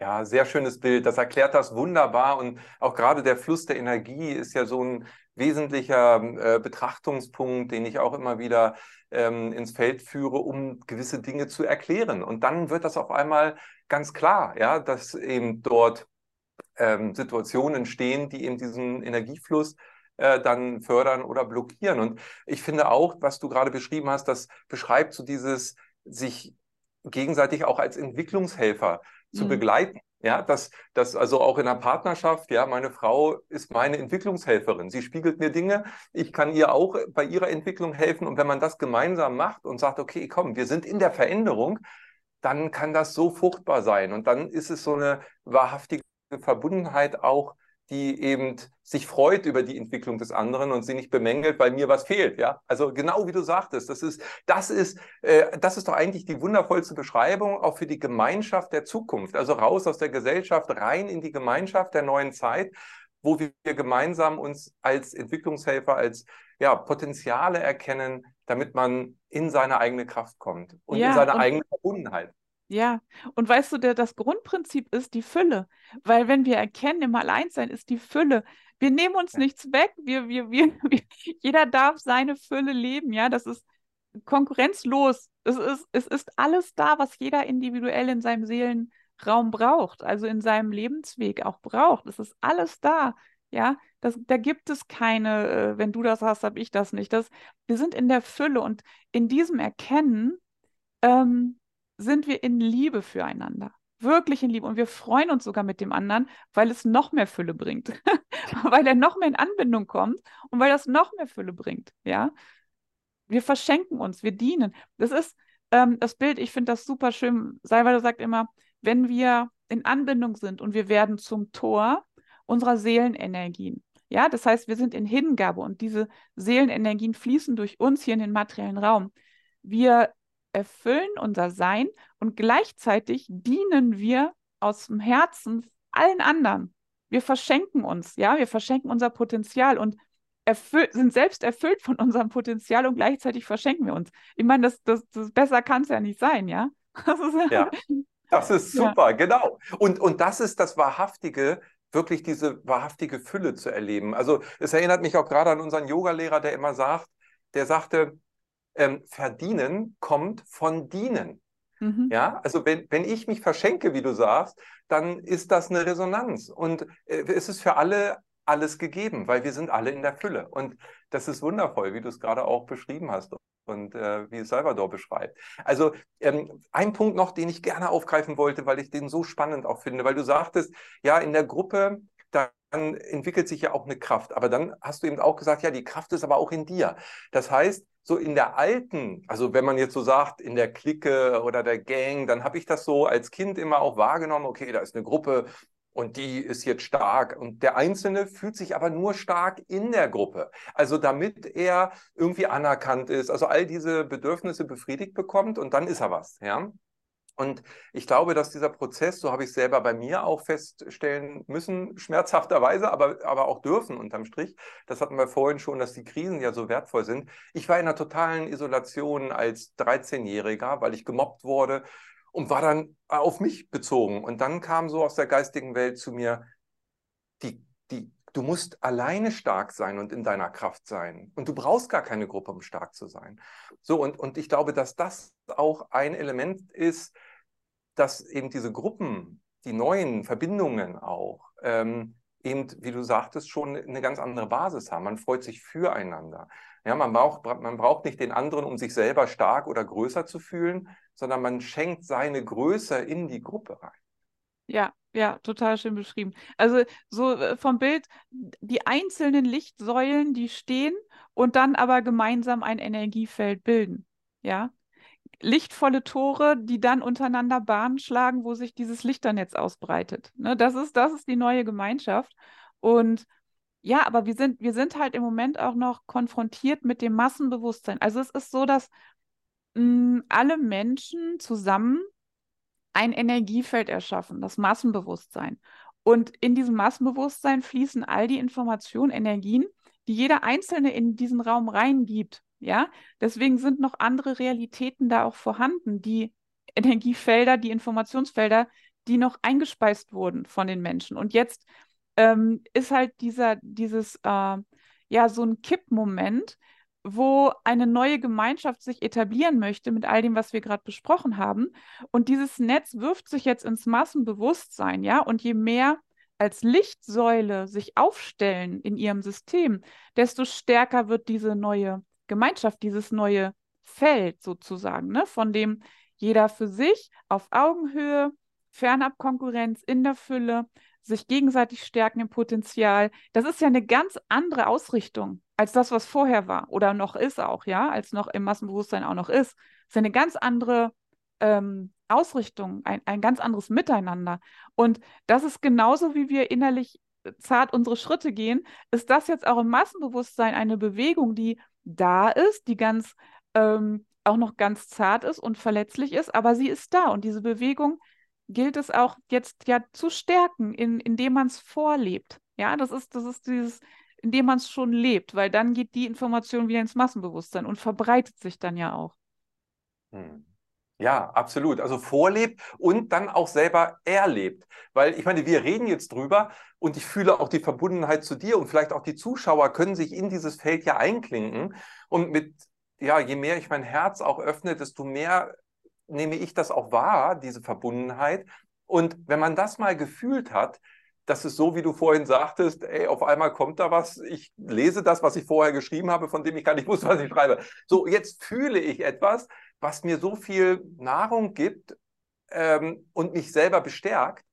Ja, sehr schönes Bild. Das erklärt das wunderbar. Und auch gerade der Fluss der Energie ist ja so ein wesentlicher äh, Betrachtungspunkt, den ich auch immer wieder ähm, ins Feld führe, um gewisse Dinge zu erklären. Und dann wird das auf einmal ganz klar, ja, dass eben dort ähm, Situationen entstehen, die eben diesen Energiefluss äh, dann fördern oder blockieren. Und ich finde auch, was du gerade beschrieben hast, das beschreibt so dieses sich gegenseitig auch als Entwicklungshelfer zu mhm. begleiten. Ja, dass das also auch in der Partnerschaft, ja, meine Frau ist meine Entwicklungshelferin. Sie spiegelt mir Dinge, ich kann ihr auch bei ihrer Entwicklung helfen. Und wenn man das gemeinsam macht und sagt, okay, komm, wir sind in der Veränderung, dann kann das so fruchtbar sein. Und dann ist es so eine wahrhaftige Verbundenheit auch die eben sich freut über die Entwicklung des anderen und sie nicht bemängelt, weil mir was fehlt. Ja, also genau wie du sagtest, das ist, das ist, äh, das ist doch eigentlich die wundervollste Beschreibung auch für die Gemeinschaft der Zukunft. Also raus aus der Gesellschaft, rein in die Gemeinschaft der neuen Zeit, wo wir gemeinsam uns als Entwicklungshelfer, als ja, Potenziale erkennen, damit man in seine eigene Kraft kommt und ja, in seine und eigene Verbundenheit. Ja, und weißt du, der, das Grundprinzip ist die Fülle. Weil wenn wir erkennen, im Alleinsein ist die Fülle. Wir nehmen uns nichts weg. Wir, wir, wir, wir, jeder darf seine Fülle leben. Ja, das ist konkurrenzlos. Es ist, es ist alles da, was jeder individuell in seinem Seelenraum braucht, also in seinem Lebensweg auch braucht. Es ist alles da. Ja, das, da gibt es keine, äh, wenn du das hast, habe ich das nicht. Das, wir sind in der Fülle und in diesem Erkennen ähm, sind wir in Liebe füreinander. Wirklich in Liebe. Und wir freuen uns sogar mit dem anderen, weil es noch mehr Fülle bringt. weil er noch mehr in Anbindung kommt und weil das noch mehr Fülle bringt. Ja. Wir verschenken uns, wir dienen. Das ist ähm, das Bild, ich finde das super schön. Salvador sagt immer, wenn wir in Anbindung sind und wir werden zum Tor unserer Seelenenergien. Ja, das heißt, wir sind in Hingabe und diese Seelenenergien fließen durch uns hier in den materiellen Raum. Wir erfüllen unser Sein und gleichzeitig dienen wir aus dem Herzen allen anderen. Wir verschenken uns, ja, wir verschenken unser Potenzial und sind selbst erfüllt von unserem Potenzial und gleichzeitig verschenken wir uns. Ich meine, das, das, das besser kann es ja nicht sein, ja? Das ist, ja, das ist super, ja. genau. Und, und das ist das Wahrhaftige, wirklich diese wahrhaftige Fülle zu erleben. Also es erinnert mich auch gerade an unseren Yogalehrer, der immer sagt, der sagte, ähm, verdienen kommt von dienen. Mhm. Ja, also wenn, wenn ich mich verschenke, wie du sagst, dann ist das eine Resonanz. Und äh, es ist für alle alles gegeben, weil wir sind alle in der Fülle. Und das ist wundervoll, wie du es gerade auch beschrieben hast und äh, wie es Salvador beschreibt. Also ähm, ein Punkt noch, den ich gerne aufgreifen wollte, weil ich den so spannend auch finde, weil du sagtest, ja, in der Gruppe, dann entwickelt sich ja auch eine Kraft. Aber dann hast du eben auch gesagt, ja, die Kraft ist aber auch in dir. Das heißt, so in der alten, also wenn man jetzt so sagt, in der Clique oder der Gang, dann habe ich das so als Kind immer auch wahrgenommen, okay, da ist eine Gruppe, und die ist jetzt stark. Und der Einzelne fühlt sich aber nur stark in der Gruppe. Also damit er irgendwie anerkannt ist, also all diese Bedürfnisse befriedigt bekommt und dann ist er was. Ja? Und ich glaube, dass dieser Prozess, so habe ich es selber bei mir auch feststellen müssen, schmerzhafterweise, aber, aber auch dürfen unterm Strich. Das hatten wir vorhin schon, dass die Krisen ja so wertvoll sind. Ich war in einer totalen Isolation als 13-Jähriger, weil ich gemobbt wurde und war dann auf mich bezogen. Und dann kam so aus der geistigen Welt zu mir, die, die, du musst alleine stark sein und in deiner Kraft sein. Und du brauchst gar keine Gruppe, um stark zu sein. So, und, und ich glaube, dass das auch ein Element ist, dass eben diese Gruppen, die neuen Verbindungen auch, ähm, eben, wie du sagtest, schon eine ganz andere Basis haben. Man freut sich füreinander. Ja, man braucht, man braucht nicht den anderen, um sich selber stark oder größer zu fühlen, sondern man schenkt seine Größe in die Gruppe rein. Ja, ja, total schön beschrieben. Also so äh, vom Bild, die einzelnen Lichtsäulen, die stehen und dann aber gemeinsam ein Energiefeld bilden. Ja. Lichtvolle Tore, die dann untereinander Bahnen schlagen, wo sich dieses Lichternetz ausbreitet. Ne, das ist, das ist die neue Gemeinschaft. Und ja, aber wir sind, wir sind halt im Moment auch noch konfrontiert mit dem Massenbewusstsein. Also es ist so, dass mh, hm, alle Menschen zusammen ein Energiefeld erschaffen, das Massenbewusstsein. Und in diesem Massenbewusstsein fließen all die Informationen, Energien, die jeder Einzelne in diesen Raum reingibt. Ja, deswegen sind noch andere Realitäten da auch vorhanden, die Energiefelder, die Informationsfelder, die noch eingespeist wurden von den Menschen. Und jetzt ähm, ist halt dieser, dieses, äh, ja, so ein Kippmoment, wo eine neue Gemeinschaft sich etablieren möchte mit all dem, was wir gerade besprochen haben. Und dieses Netz wirft sich jetzt ins Massenbewusstsein, ja, und je mehr als Lichtsäule sich aufstellen in ihrem System, desto stärker wird diese neue Gemeinschaft, dieses neue Feld sozusagen, ne, von dem jeder für sich auf Augenhöhe, fernab Konkurrenz in der Fülle sich gegenseitig stärken im Potenzial. Das ist ja eine ganz andere Ausrichtung als das, was vorher war oder noch ist auch, ja, als noch im Massenbewusstsein auch noch ist. Das ist eine ganz andere ähm, Ausrichtung, ein, ein ganz anderes Miteinander. Und das ist genauso, wie wir innerlich zart unsere Schritte gehen, ist das jetzt auch im Massenbewusstsein eine Bewegung, die da ist, die ganz ähm, auch noch ganz zart ist und verletzlich ist, aber sie ist da und diese Bewegung gilt es auch jetzt ja zu stärken, in, indem man es vorlebt. Ja, das ist, das ist dieses, indem man es schon lebt, weil dann geht die Information wieder ins Massenbewusstsein und verbreitet sich dann ja auch. Hm. Ja, absolut. Also vorlebt und dann auch selber erlebt. Weil ich meine, wir reden jetzt drüber und ich fühle auch die Verbundenheit zu dir und vielleicht auch die Zuschauer können sich in dieses Feld ja einklinken. Und mit, ja, je mehr ich mein Herz auch öffne, desto mehr nehme ich das auch wahr, diese Verbundenheit. Und wenn man das mal gefühlt hat, das ist so, wie du vorhin sagtest, ey, auf einmal kommt da was, ich lese das, was ich vorher geschrieben habe, von dem ich gar nicht wusste, was ich schreibe. So, jetzt fühle ich etwas, was mir so viel Nahrung gibt ähm, und mich selber bestärkt,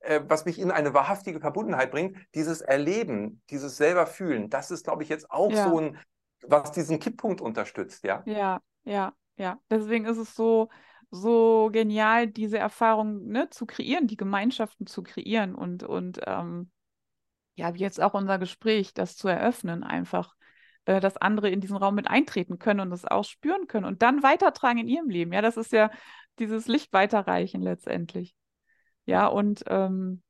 äh, was mich in eine wahrhaftige Verbundenheit bringt. Dieses Erleben, dieses selber fühlen, das ist, glaube ich, jetzt auch ja. so ein, was diesen Kipppunkt unterstützt, ja? Ja, ja, ja. Deswegen ist es so, so genial, diese Erfahrung ne, zu kreieren, die Gemeinschaften zu kreieren und, und ähm, ja, wie jetzt auch unser Gespräch, das zu eröffnen, einfach, äh, dass andere in diesen Raum mit eintreten können und das auch spüren können und dann weitertragen in ihrem Leben. Ja, das ist ja dieses Licht weiterreichen letztendlich. Ja, und ähm,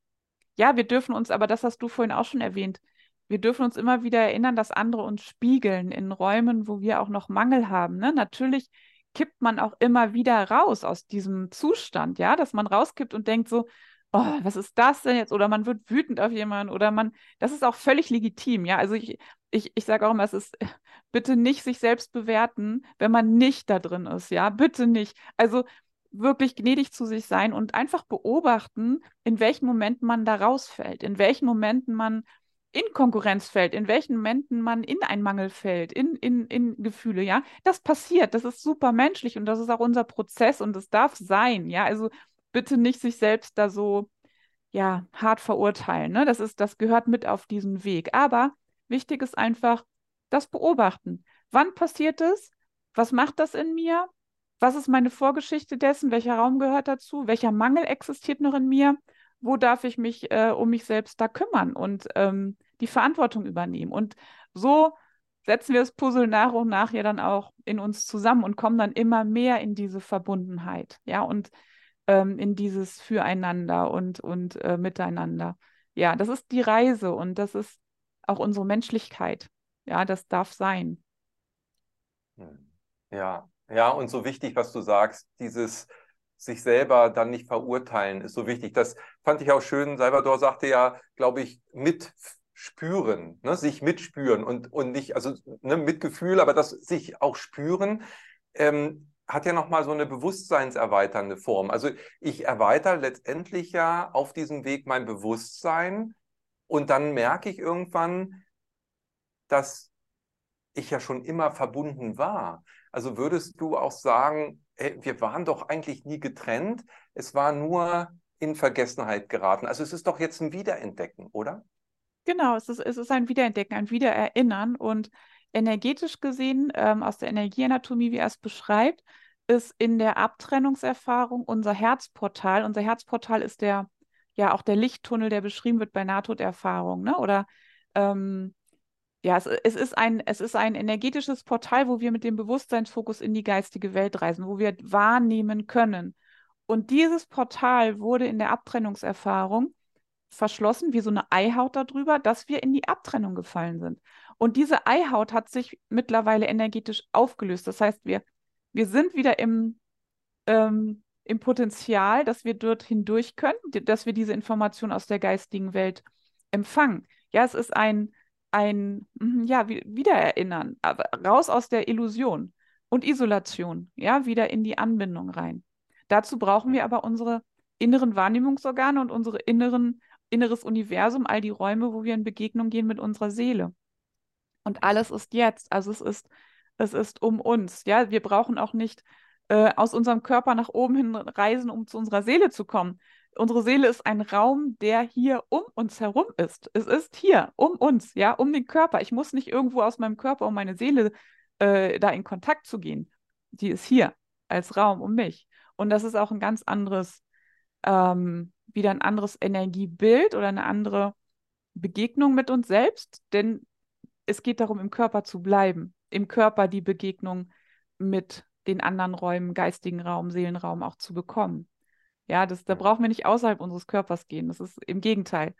ja, wir dürfen uns, aber das hast du vorhin auch schon erwähnt, wir dürfen uns immer wieder erinnern, dass andere uns spiegeln in Räumen, wo wir auch noch Mangel haben. Ne? Natürlich kippt man auch immer wieder raus aus diesem Zustand, ja, dass man rauskippt und denkt so, oh, was ist das denn jetzt? Oder man wird wütend auf jemanden oder man, das ist auch völlig legitim, ja. Also ich, ich, ich sage auch immer, es ist bitte nicht sich selbst bewerten, wenn man nicht da drin ist, ja, bitte nicht. Also wirklich gnädig zu sich sein und einfach beobachten, in welchen Momenten man da rausfällt, in welchen Momenten man in Konkurrenz fällt, in welchen Momenten man in einen Mangel fällt, in, in, in Gefühle, ja, das passiert, das ist super menschlich und das ist auch unser Prozess und es darf sein, ja, also bitte nicht sich selbst da so, ja, hart verurteilen, ne, das ist, das gehört mit auf diesen Weg, aber wichtig ist einfach das Beobachten. Wann passiert es? Was macht das in mir? Was ist meine Vorgeschichte dessen? Welcher Raum gehört dazu? Welcher Mangel existiert noch in mir? wo darf ich mich äh, um mich selbst da kümmern und ähm, die Verantwortung übernehmen. Und so setzen wir das Puzzle nach und nach ja dann auch in uns zusammen und kommen dann immer mehr in diese Verbundenheit, ja, und ähm, in dieses Füreinander und, und äh, Miteinander. Ja, das ist die Reise und das ist auch unsere Menschlichkeit. Ja, das darf sein. Ja, ja, und so wichtig, was du sagst, dieses sich selber dann nicht verurteilen, ist so wichtig. Das fand ich auch schön. Salvador sagte ja, glaube ich, mitspüren, ne? sich mitspüren und, und nicht, also ne, Mitgefühl, aber das sich auch spüren, ähm, hat ja nochmal so eine bewusstseinserweiternde Form. Also ich erweitere letztendlich ja auf diesem Weg mein Bewusstsein und dann merke ich irgendwann, dass ich ja schon immer verbunden war. Also würdest du auch sagen, äh, wir waren doch eigentlich nie getrennt. Es war nur in Vergessenheit geraten. Also es ist doch jetzt ein Wiederentdecken, oder? Genau, es ist, es ist ein Wiederentdecken, ein Wiedererinnern. Und energetisch gesehen, ähm, aus der Energieanatomie, wie er es beschreibt, ist in der Abtrennungserfahrung unser Herzportal. Unser Herzportal ist der, ja, auch der Lichttunnel, der beschrieben wird bei Nahtoderfahrung, ne? Oder ähm, ja, es, es, ist ein, es ist ein energetisches Portal, wo wir mit dem Bewusstseinsfokus in die geistige Welt reisen, wo wir wahrnehmen können. Und dieses Portal wurde in der Abtrennungserfahrung verschlossen, wie so eine Eihaut darüber, dass wir in die Abtrennung gefallen sind. Und diese Eihaut hat sich mittlerweile energetisch aufgelöst. Das heißt, wir, wir sind wieder im, ähm, im Potenzial, dass wir dort hindurch können, dass wir diese Information aus der geistigen Welt empfangen. Ja, es ist ein, ein mhm, ja, Wiedererinnern, aber raus aus der Illusion und Isolation, ja, wieder in die Anbindung rein. Dazu brauchen wir aber unsere inneren Wahrnehmungsorgane und unsere inneren, inneres Universum, all die Räume, wo wir in Begegnung gehen mit unserer Seele. Und alles ist jetzt, also es ist, es ist um uns. Ja, wir brauchen auch nicht äh, aus unserem Körper nach oben hin reisen, um zu unserer Seele zu kommen, unsere Seele ist ein Raum, der hier um uns herum ist. Es ist hier, um uns, ja, um den Körper. Ich muss nicht irgendwo aus meinem Körper, um meine Seele äh, da in Kontakt zu gehen. Die ist hier als Raum um mich. Und das ist auch ein ganz anderes, ähm, wieder ein anderes Energiebild oder eine andere Begegnung mit uns selbst, denn es geht darum, im Körper zu bleiben, im Körper die Begegnung mit den anderen Räumen, geistigen Raum, Seelenraum auch zu bekommen. Ja, das, da brauchen wir nicht außerhalb unseres Körpers gehen. Das ist im Gegenteil.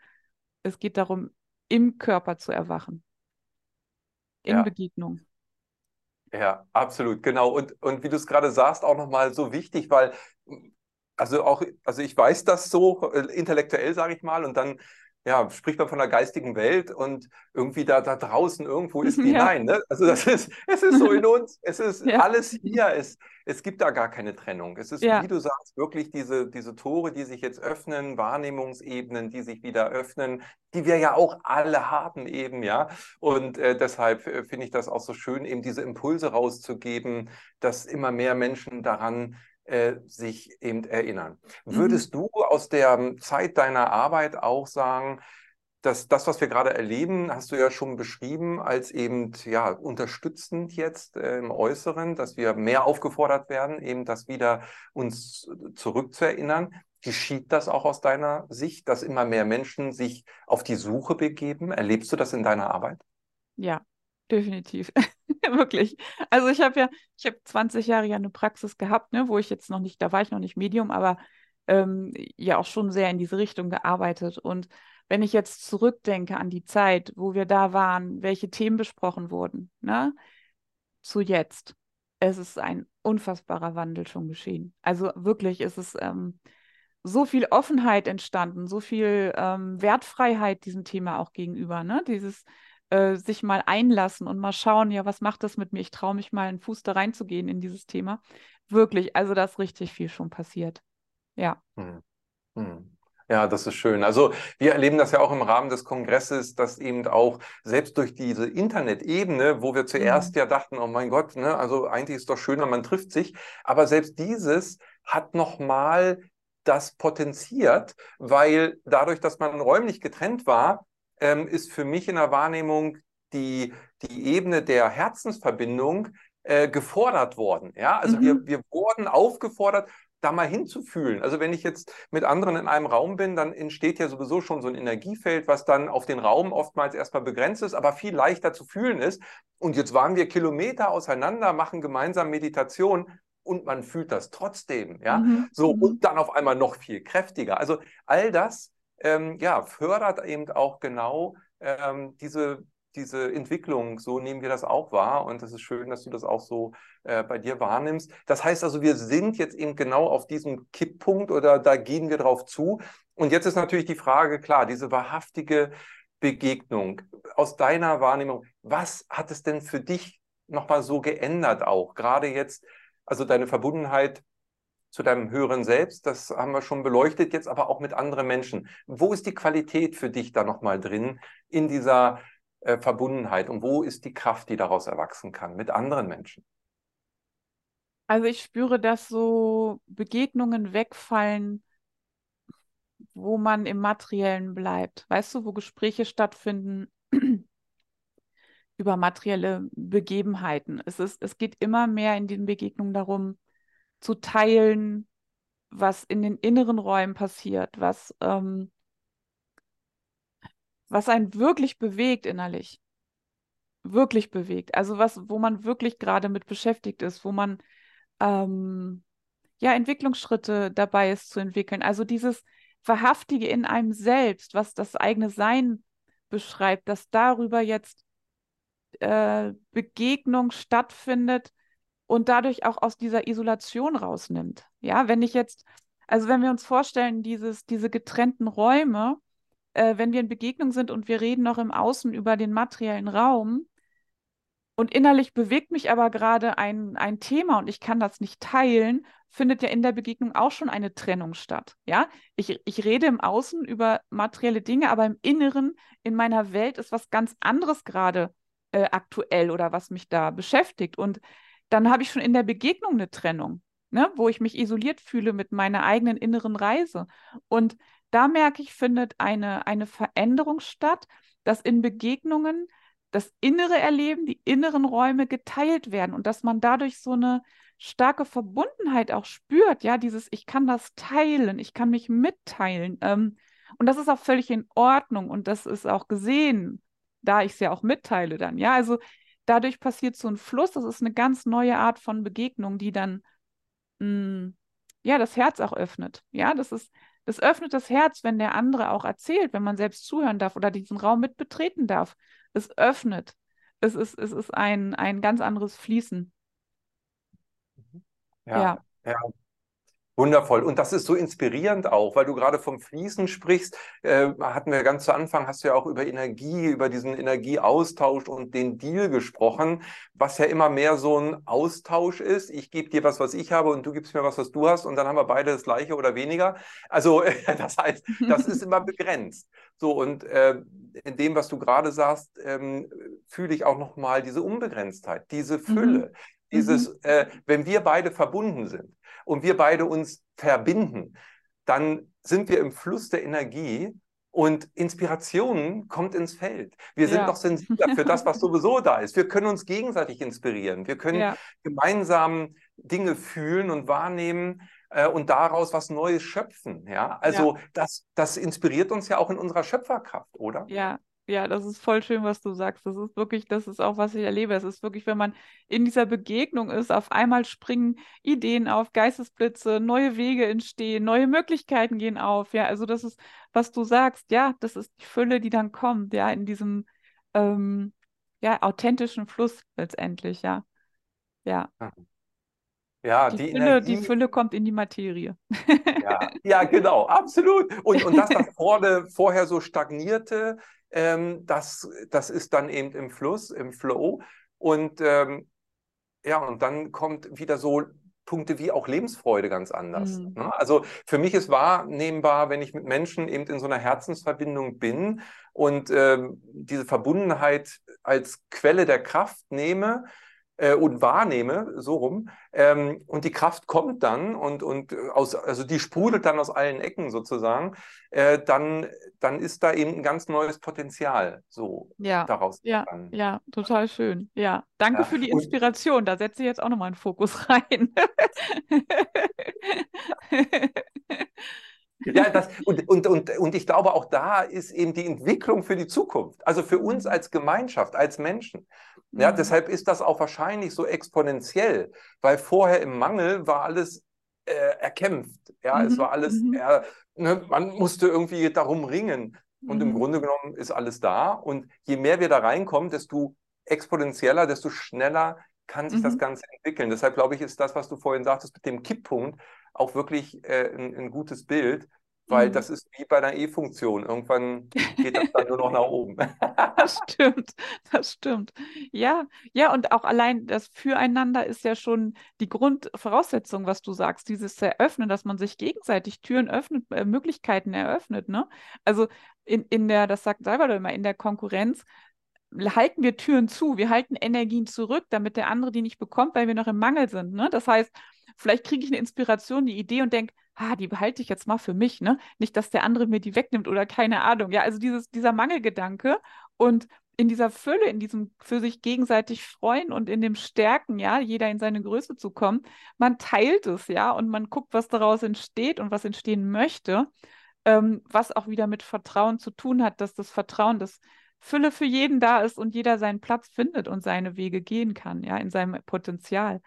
Es geht darum, im Körper zu erwachen. In ja. Begegnung. Ja, absolut, genau. Und, und wie du es gerade sagst, auch nochmal so wichtig, weil, also auch, also ich weiß das so, äh, intellektuell, sage ich mal, und dann ja, spricht man von der geistigen Welt und irgendwie da, da draußen irgendwo ist die. Ja. Nein, ne? also das ist, es ist so in uns, es ist ja. alles hier, es, es gibt da gar keine Trennung. Es ist, ja. wie du sagst, wirklich diese, diese Tore, die sich jetzt öffnen, Wahrnehmungsebenen, die sich wieder öffnen, die wir ja auch alle haben eben, ja. Und äh, deshalb äh, finde ich das auch so schön, eben diese Impulse rauszugeben, dass immer mehr Menschen daran äh, sich eben erinnern. Mhm. Würdest du aus der Zeit deiner Arbeit auch sagen, dass das, was wir gerade erleben, hast du ja schon beschrieben, als eben ja unterstützend jetzt äh, im Äußeren, dass wir mehr aufgefordert werden, eben das wieder uns zurückzuerinnern. Geschieht das auch aus deiner Sicht, dass immer mehr Menschen sich auf die Suche begeben? Erlebst du das in deiner Arbeit? Ja, definitiv. Wirklich. Also ich habe ja, ich habe 20 Jahre ja eine Praxis gehabt, ne, wo ich jetzt noch nicht, da war ich noch nicht Medium, aber ähm, ja auch schon sehr in diese Richtung gearbeitet. Und wenn ich jetzt zurückdenke an die Zeit, wo wir da waren, welche Themen besprochen wurden, ne, zu jetzt, es ist ein unfassbarer Wandel schon geschehen. Also wirklich, es ist ähm, so viel Offenheit entstanden, so viel ähm, Wertfreiheit diesem Thema auch gegenüber, ne? Dieses äh, sich mal einlassen und mal schauen, ja, was macht das mit mir? Ich traue mich mal einen Fuß da reinzugehen in dieses Thema. Wirklich, also da ist richtig viel schon passiert. Ja. Hm. Hm. Ja, das ist schön. Also wir erleben das ja auch im Rahmen des Kongresses, dass eben auch selbst durch diese Internetebene, wo wir zuerst mhm. ja dachten, oh mein Gott, ne, also eigentlich ist doch schöner, man trifft sich, aber selbst dieses hat nochmal das potenziert, weil dadurch, dass man räumlich getrennt war, ähm, ist für mich in der Wahrnehmung die, die Ebene der Herzensverbindung äh, gefordert worden. Ja, also mhm. wir, wir wurden aufgefordert, da mal hinzufühlen. Also wenn ich jetzt mit anderen in einem Raum bin, dann entsteht ja sowieso schon so ein Energiefeld, was dann auf den Raum oftmals erstmal begrenzt ist, aber viel leichter zu fühlen ist. Und jetzt waren wir Kilometer auseinander, machen gemeinsam Meditation und man fühlt das trotzdem. Ja, mhm. so mhm. und dann auf einmal noch viel kräftiger. Also all das ähm, ja, fördert eben auch genau ähm, diese, diese Entwicklung. So nehmen wir das auch wahr. Und es ist schön, dass du das auch so äh, bei dir wahrnimmst. Das heißt also, wir sind jetzt eben genau auf diesem Kipppunkt oder da gehen wir drauf zu. Und jetzt ist natürlich die Frage, klar, diese wahrhaftige Begegnung aus deiner Wahrnehmung, was hat es denn für dich nochmal so geändert auch? Gerade jetzt, also deine Verbundenheit zu deinem höheren Selbst, das haben wir schon beleuchtet, jetzt aber auch mit anderen Menschen. Wo ist die Qualität für dich da nochmal drin in dieser äh, Verbundenheit und wo ist die Kraft, die daraus erwachsen kann mit anderen Menschen? Also ich spüre, dass so Begegnungen wegfallen, wo man im Materiellen bleibt. Weißt du, wo Gespräche stattfinden über materielle Begebenheiten. Es, ist, es geht immer mehr in den Begegnungen darum, zu teilen, was in den inneren Räumen passiert, was, ähm, was einen wirklich bewegt innerlich. Wirklich bewegt. Also was, wo man wirklich gerade mit beschäftigt ist, wo man ähm, ja Entwicklungsschritte dabei ist zu entwickeln. Also dieses Wahrhaftige in einem selbst, was das eigene Sein beschreibt, dass darüber jetzt äh, Begegnung stattfindet, und dadurch auch aus dieser Isolation rausnimmt. Ja, wenn ich jetzt, also wenn wir uns vorstellen, dieses, diese getrennten Räume, äh, wenn wir in Begegnung sind und wir reden noch im Außen über den materiellen Raum und innerlich bewegt mich aber gerade ein, ein Thema und ich kann das nicht teilen, findet ja in der Begegnung auch schon eine Trennung statt. Ja, ich, ich rede im Außen über materielle Dinge, aber im Inneren, in meiner Welt ist was ganz anderes gerade äh, aktuell oder was mich da beschäftigt. Und dann habe ich schon in der Begegnung eine Trennung, ne, wo ich mich isoliert fühle mit meiner eigenen inneren Reise. Und da merke ich, findet eine, eine Veränderung statt, dass in Begegnungen das innere Erleben, die inneren Räume geteilt werden und dass man dadurch so eine starke Verbundenheit auch spürt, ja, dieses ich kann das teilen, ich kann mich mitteilen. Ähm, und das ist auch völlig in Ordnung und das ist auch gesehen, da ich es ja auch mitteile dann. Ja, also dadurch passiert so ein Fluss, das ist eine ganz neue Art von Begegnung, die dann mh, mm, ja das Herz auch öffnet. Ja, das ist, das öffnet das Herz, wenn der andere auch erzählt, wenn man selbst zuhören darf oder diesen Raum mit betreten darf. Es öffnet. Es ist, es ist ein, ein ganz anderes Fließen. Ja, ja. ja. Wundervoll. Und das ist so inspirierend auch, weil du gerade vom Fließen sprichst. Äh, hatten wir ganz zu Anfang, hast du ja auch über Energie, über diesen Energieaustausch und den Deal gesprochen, was ja immer mehr so ein Austausch ist. Ich gebe dir was, was ich habe und du gibst mir was, was du hast und dann haben wir beide das gleiche oder weniger. Also das heißt, das ist immer begrenzt. So und äh, in dem, was du gerade sagst, ähm, fühle ich auch nochmal diese Unbegrenztheit, diese Fülle. Mhm. Dieses, mhm. äh, wenn wir beide verbunden sind, und wir beide uns verbinden, dann sind wir im Fluss der Energie und Inspiration kommt ins Feld. Wir sind ja. noch sensibler für das, was sowieso da ist. Wir können uns gegenseitig inspirieren. Wir können ja. gemeinsam Dinge fühlen und wahrnehmen äh, und daraus was Neues schöpfen. Ja, also ja. Das, das inspiriert uns ja auch in unserer Schöpferkraft, oder? Ja, ja, das ist voll schön, was du sagst. Das ist wirklich, das ist auch, was ich erlebe. Es ist wirklich, wenn man in dieser Begegnung ist, auf einmal springen Ideen auf, Geistesblitze, neue Wege entstehen, neue Möglichkeiten gehen auf. Ja, also das ist, was du sagst. Ja, das ist die Fülle, die dann kommt. Ja, in diesem ähm, ja, authentischen Fluss letztendlich. Ja, ja. Ja, die, die, Fülle, Energie, die Fülle kommt in die Materie. Ja, ja genau, absolut. Und, und das, was vorne, vorher so stagnierte, ähm, das, das ist dann eben im Fluss, im Flow. Und ähm, ja, und dann kommt wieder so Punkte wie auch Lebensfreude ganz anders. Mhm. Ne? Also für mich ist wahrnehmbar, wenn ich mit Menschen eben in so einer Herzensverbindung bin und ähm, diese Verbundenheit als Quelle der Kraft nehme, äh, und wahrnehme, so rum. Ähm, und die Kraft kommt dann und, und äh, aus, also die sprudelt dann aus allen Ecken sozusagen, äh, dann, dann ist da eben ein ganz neues Potenzial so ja, daraus. Ja, ja, total schön. Ja, danke ja. für die Inspiration. Da setze ich jetzt auch nochmal einen Fokus rein. Ja, das, und, und, und, und ich glaube, auch da ist eben die Entwicklung für die Zukunft, also für uns mhm. als Gemeinschaft, als Menschen. Ja, mhm. deshalb ist das auch wahrscheinlich so exponentiell, weil vorher im Mangel war alles äh, erkämpft. Ja, mhm. es war alles, äh, ne, man musste irgendwie darum ringen. Und im mhm. Grunde genommen ist alles da. Und je mehr wir da reinkommen, desto exponentieller, desto schneller kann sich das mhm. Ganze entwickeln. Deshalb glaube ich, ist das, was du vorhin sagtest mit dem Kipppunkt, auch wirklich äh, ein, ein, gutes Bild, weil mhm. das ist wie bei einer E-Funktion. Irgendwann geht das dann nur noch nach oben. das stimmt, das stimmt. Ja, ja, und auch allein das Füreinander ist ja schon die Grundvoraussetzung, was du sagst, dieses Eröffnen, dass man sich gegenseitig Türen öffnet, äh, Möglichkeiten eröffnet. Ne? Also in, in der, das sagt Salvador immer, in der Konkurrenz halten wir Türen zu, wir halten Energien zurück, damit der andere die nicht bekommt, weil wir noch im Mangel sind. Ne? Das heißt, vielleicht kriege ich eine Inspiration, eine Idee und denke, ah, die behalte ich jetzt mal für mich, ne? Nicht, dass der andere mir die wegnimmt oder keine Ahnung. Ja, also dieses, dieser Mangelgedanke und in dieser Fülle, in diesem für sich gegenseitig freuen und in dem Stärken, ja, jeder in seine Größe zu kommen, man teilt es, ja, und man guckt, was daraus entsteht und was entstehen möchte, ähm, was auch wieder mit Vertrauen zu tun hat, dass das Vertrauen, das Fülle für jeden da ist und jeder seinen Platz findet und seine Wege gehen kann, ja, in seinem Potenzial.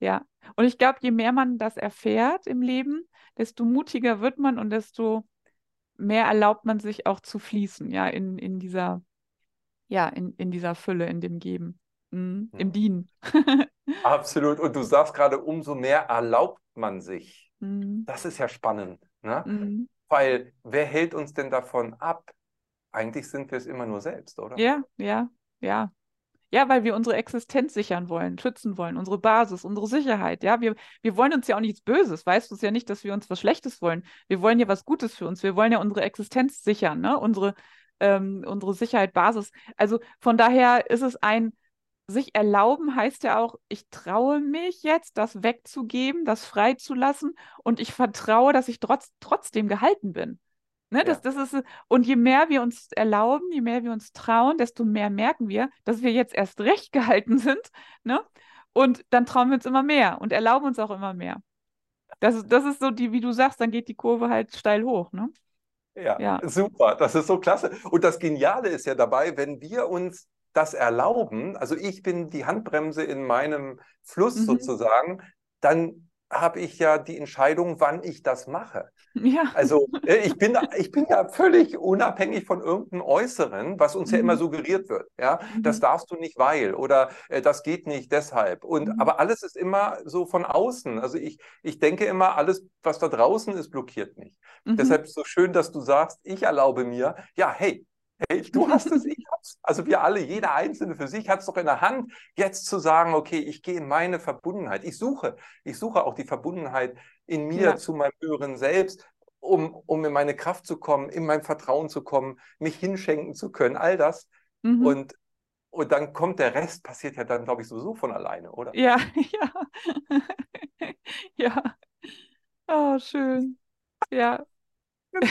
Ja. Und ich glaube, je mehr man das erfährt im Leben, desto mutiger wird man und desto mehr erlaubt man sich auch zu fließen, ja, in, in dieser, ja, in, in dieser Fülle, in dem Geben, mhm. im Dienen. Absolut. Und du sagst gerade, umso mehr erlaubt man sich. Mhm. Das ist ja spannend. Ne? Mhm. Weil wer hält uns denn davon ab, eigentlich sind wir es immer nur selbst, oder? Ja, ja, ja. Ja, weil wir unsere Existenz sichern wollen, schützen wollen, unsere Basis, unsere Sicherheit. Ja, wir, wir wollen uns ja auch nichts Böses. Weißt du es ja nicht, dass wir uns was Schlechtes wollen. Wir wollen ja was Gutes für uns. Wir wollen ja unsere Existenz sichern, ne? unsere, ähm, unsere Sicherheit, Basis. Also von daher ist es ein sich erlauben heißt ja auch, ich traue mich jetzt, das wegzugeben, das freizulassen und ich vertraue, dass ich trotz, trotzdem gehalten bin. Ne, ja. das, das ist, und je mehr wir uns erlauben, je mehr wir uns trauen, desto mehr merken wir, dass wir jetzt erst recht gehalten sind. Ne? Und dann trauen wir uns immer mehr und erlauben uns auch immer mehr. Das, das ist so die, wie du sagst, dann geht die Kurve halt steil hoch. Ne? Ja, ja, super. Das ist so klasse. Und das Geniale ist ja dabei, wenn wir uns das erlauben, also ich bin die Handbremse in meinem Fluss mhm. sozusagen, dann habe ich ja die Entscheidung, wann ich das mache. Ja. Also äh, ich bin, ich bin ja völlig unabhängig von irgendeinem Äußeren, was uns mhm. ja immer suggeriert wird. Ja, mhm. das darfst du nicht, weil oder äh, das geht nicht deshalb. Und mhm. aber alles ist immer so von außen. Also ich, ich denke immer, alles, was da draußen ist, blockiert mich. Mhm. Deshalb ist es so schön, dass du sagst, ich erlaube mir, ja, hey, Hey, du hast es, ich hab's. Also wir alle, jeder Einzelne für sich hat es doch in der Hand, jetzt zu sagen, okay, ich gehe in meine Verbundenheit. Ich suche, ich suche auch die Verbundenheit in mir ja. zu meinem höheren Selbst, um, um in meine Kraft zu kommen, in mein Vertrauen zu kommen, mich hinschenken zu können, all das. Mhm. Und, und dann kommt der Rest, passiert ja dann, glaube ich, sowieso von alleine, oder? Ja, ja. ja. Oh, schön. Ja.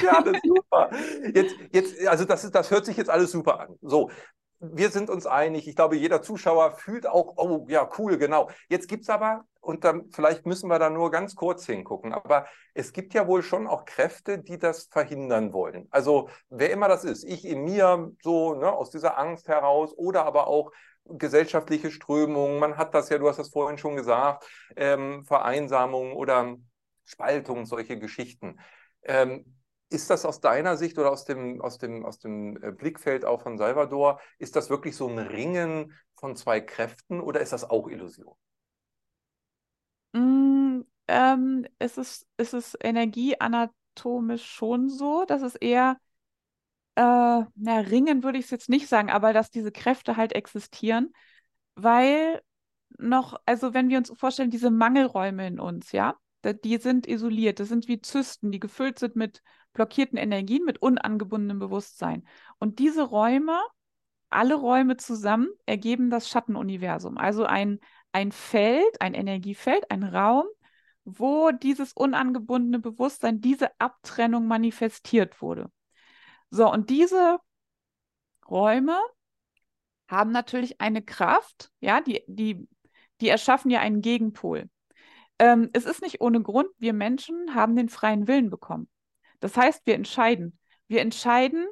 Ja, das ist super. Jetzt, jetzt, also das, ist, das hört sich jetzt alles super an. So, wir sind uns einig. Ich glaube, jeder Zuschauer fühlt auch, oh ja, cool, genau. Jetzt gibt es aber, und dann, vielleicht müssen wir da nur ganz kurz hingucken, aber es gibt ja wohl schon auch Kräfte, die das verhindern wollen. Also wer immer das ist, ich in mir, so ne, aus dieser Angst heraus oder aber auch gesellschaftliche Strömungen, man hat das ja, du hast das vorhin schon gesagt, ähm, Vereinsamung oder Spaltung, solche Geschichten. Ähm, ist das aus deiner Sicht oder aus dem, aus dem, aus dem äh, Blickfeld auch von Salvador, ist das wirklich so ein Ringen von zwei Kräften oder ist das auch Illusion? Mm, ähm, es, ist, es energieanatomisch schon so, dass es eher, äh, na, Ringen würde ich es jetzt nicht sagen, aber dass diese Kräfte halt existieren, weil noch, also wenn wir uns vorstellen, diese Mangelräume in uns, ja, die sind isoliert, das sind wie Zysten, die gefüllt sind mit blockierten Energien, mit unangebundenem Bewusstsein. Und diese Räume, alle Räume zusammen, ergeben das Schattenuniversum. Also ein, ein Feld, ein Energiefeld, ein Raum, wo dieses unangebundene Bewusstsein, diese Abtrennung manifestiert wurde. So, und diese Räume haben natürlich eine Kraft, ja, die, die, die erschaffen ja einen Gegenpol. Ähm, es ist nicht ohne Grund, wir Menschen haben den freien Willen bekommen. Das heißt, wir entscheiden. Wir entscheiden,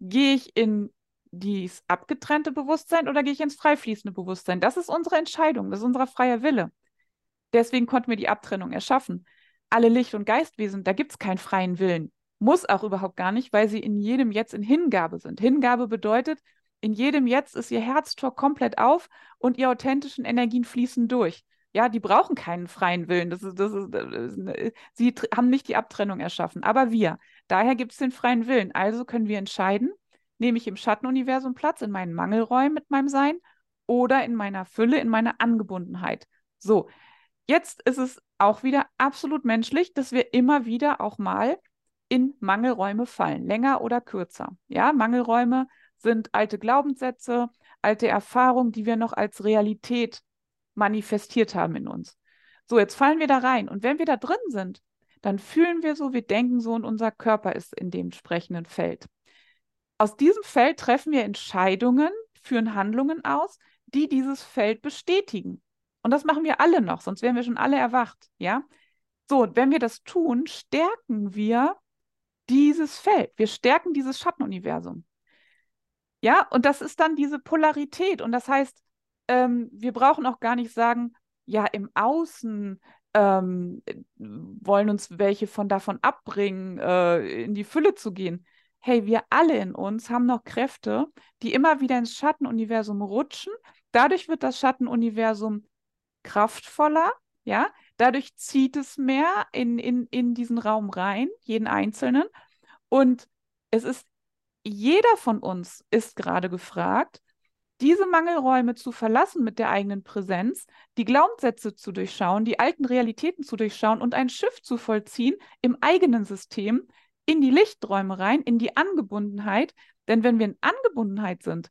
gehe ich in dieses abgetrennte Bewusstsein oder gehe ich ins freifließende Bewusstsein? Das ist unsere Entscheidung, das ist unser freier Wille. Deswegen konnten wir die Abtrennung erschaffen. Alle Licht- und Geistwesen, da gibt es keinen freien Willen. Muss auch überhaupt gar nicht, weil sie in jedem Jetzt in Hingabe sind. Hingabe bedeutet, in jedem Jetzt ist ihr Herztor komplett auf und ihre authentischen Energien fließen durch. Ja, die brauchen keinen freien Willen. Das ist, das ist, das ist, ne, sie haben nicht die Abtrennung erschaffen, aber wir. Daher gibt es den freien Willen. Also können wir entscheiden, nehme ich im Schattenuniversum Platz, in meinen Mangelräumen mit meinem Sein oder in meiner Fülle, in meiner Angebundenheit. So, jetzt ist es auch wieder absolut menschlich, dass wir immer wieder auch mal in Mangelräume fallen, länger oder kürzer. Ja, Mangelräume sind alte Glaubenssätze, alte Erfahrungen, die wir noch als Realität manifestiert haben in uns. So, jetzt fallen wir da rein. Und wenn wir da drin sind, dann fühlen wir so, wir denken so und unser Körper ist in dem entsprechenden Feld. Aus diesem Feld treffen wir Entscheidungen, führen Handlungen aus, die dieses Feld bestätigen. Und das machen wir alle noch, sonst wären wir schon alle erwacht, ja? So, wenn wir das tun, stärken wir dieses Feld. Wir stärken dieses Schattenuniversum. Ja, und das ist dann diese Polarität. Und das heißt, ähm, wir brauchen auch gar nicht sagen, ja, im Außen ähm, wollen uns welche von davon abbringen, äh, in die Fülle zu gehen. Hey, wir alle in uns haben noch Kräfte, die immer wieder ins Schattenuniversum rutschen. Dadurch wird das Schattenuniversum kraftvoller, ja. Dadurch zieht es mehr in, in, in diesen Raum rein, jeden Einzelnen. Und es ist, jeder von uns ist gerade gefragt, diese Mangelräume zu verlassen mit der eigenen Präsenz, die Glaubenssätze zu durchschauen, die alten Realitäten zu durchschauen und ein Schiff zu vollziehen im eigenen System, in die Lichträume rein, in die Angebundenheit. Denn wenn wir in Angebundenheit sind,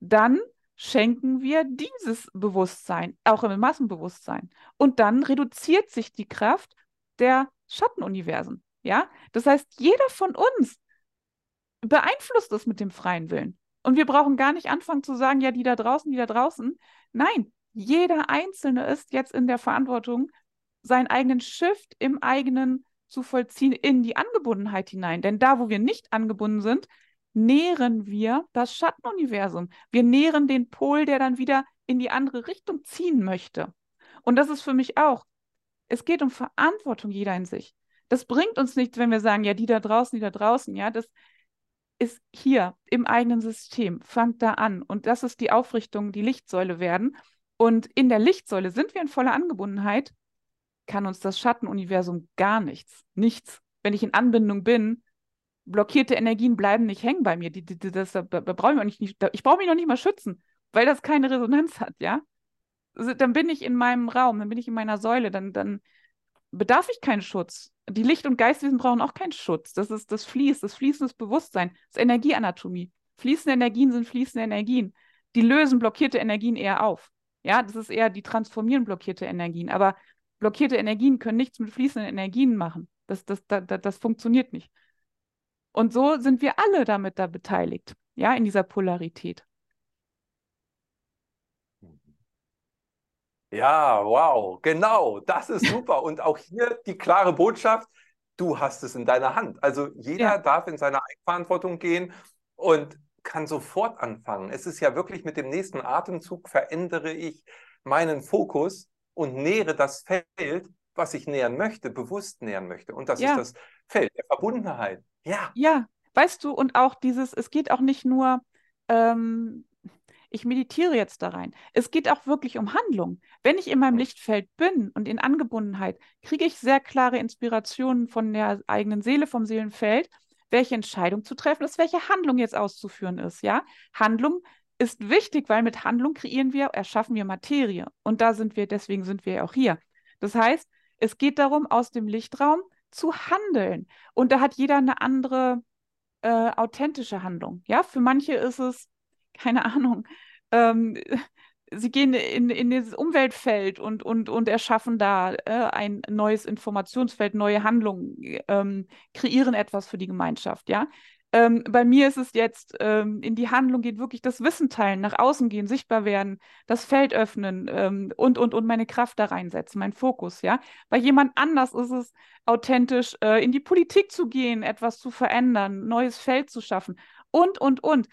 dann schenken wir dieses Bewusstsein, auch im Massenbewusstsein. Und dann reduziert sich die Kraft der Schattenuniversen. Ja, das heißt, jeder von uns beeinflusst es mit dem freien Willen. Und wir brauchen gar nicht anfangen zu sagen, ja, die da draußen, die da draußen. Nein, jeder Einzelne ist jetzt in der Verantwortung, seinen eigenen Shift im eigenen zu vollziehen in die Angebundenheit hinein. Denn da, wo wir nicht angebunden sind, nähren wir das Schattenuniversum. Wir nähren den Pol, der dann wieder in die andere Richtung ziehen möchte. Und das ist für mich auch Es geht um Verantwortung jeder in sich. Das bringt uns nichts, wenn wir sagen, ja, die da draußen, die da draußen, ja, das ist hier im eigenen System, fangt da an. Und das ist die Aufrichtung, die Lichtsäule werden. Und in der Lichtsäule sind wir in voller Angebundenheit, kann uns das Schattenuniversum gar nichts, nichts. Wenn ich in Anbindung bin, blockierte Energien bleiben nicht hängen bei mir. Die, die, das, da, da brauche ich, nicht, ich brauche mich noch nicht mal schützen, weil das keine Resonanz hat, ja. Also, dann bin ich in meinem Raum, dann bin ich in meiner Säule, dann, dann bedarf ich keinen Schutz. Die Licht- und Geistwesen brauchen auch keinen Schutz. Das ist das Fließ, das fließende Bewusstsein, das ist Energieanatomie. Fließende Energien sind fließende Energien. Die lösen blockierte Energien eher auf. Ja, das ist eher die transformieren blockierte Energien. Aber blockierte Energien können nichts mit fließenden Energien machen. Das, das, das, das funktioniert nicht. Und so sind wir alle damit da beteiligt, ja, in dieser Polarität. Ja, wow, genau, das ist super. Und auch hier die klare Botschaft, du hast es in deiner Hand. Also jeder ja. darf in seine Eigenverantwortung gehen und kann sofort anfangen. Es ist ja wirklich mit dem nächsten Atemzug verändere ich meinen Fokus und nähere das Feld, was ich nähern möchte, bewusst nähern möchte. Und das ja. ist das Feld der Verbundenheit. Ja. Ja, weißt du, und auch dieses, es geht auch nicht nur ähm, ich meditiere jetzt da rein. Es geht auch wirklich um Handlung. Wenn ich in meinem Lichtfeld bin und in Angebundenheit, kriege ich sehr klare Inspirationen von der eigenen Seele, vom Seelenfeld, welche Entscheidung zu treffen ist, welche Handlung jetzt auszuführen ist. Ja, Handlung ist wichtig, weil mit Handlung kreieren wir, erschaffen wir Materie. Und da sind wir, deswegen sind wir ja auch hier. Das heißt, es geht darum, aus dem Lichtraum zu handeln. Und da hat jeder eine andere äh, authentische Handlung. Ja, für manche ist es keine Ahnung, ähm, sie gehen in, in dieses Umweltfeld und, und, und erschaffen da äh, ein neues Informationsfeld, neue Handlungen, ähm, kreieren etwas für die Gemeinschaft, ja. Ähm, bei mir ist es jetzt, ähm, in die Handlung geht wirklich das Wissen teilen, nach außen gehen, sichtbar werden, das Feld öffnen ähm, und, und, und meine Kraft da reinsetzen, mein Fokus, ja. Bei jemand anders ist es authentisch, äh, in die Politik zu gehen, etwas zu verändern, neues Feld zu schaffen und, und, und.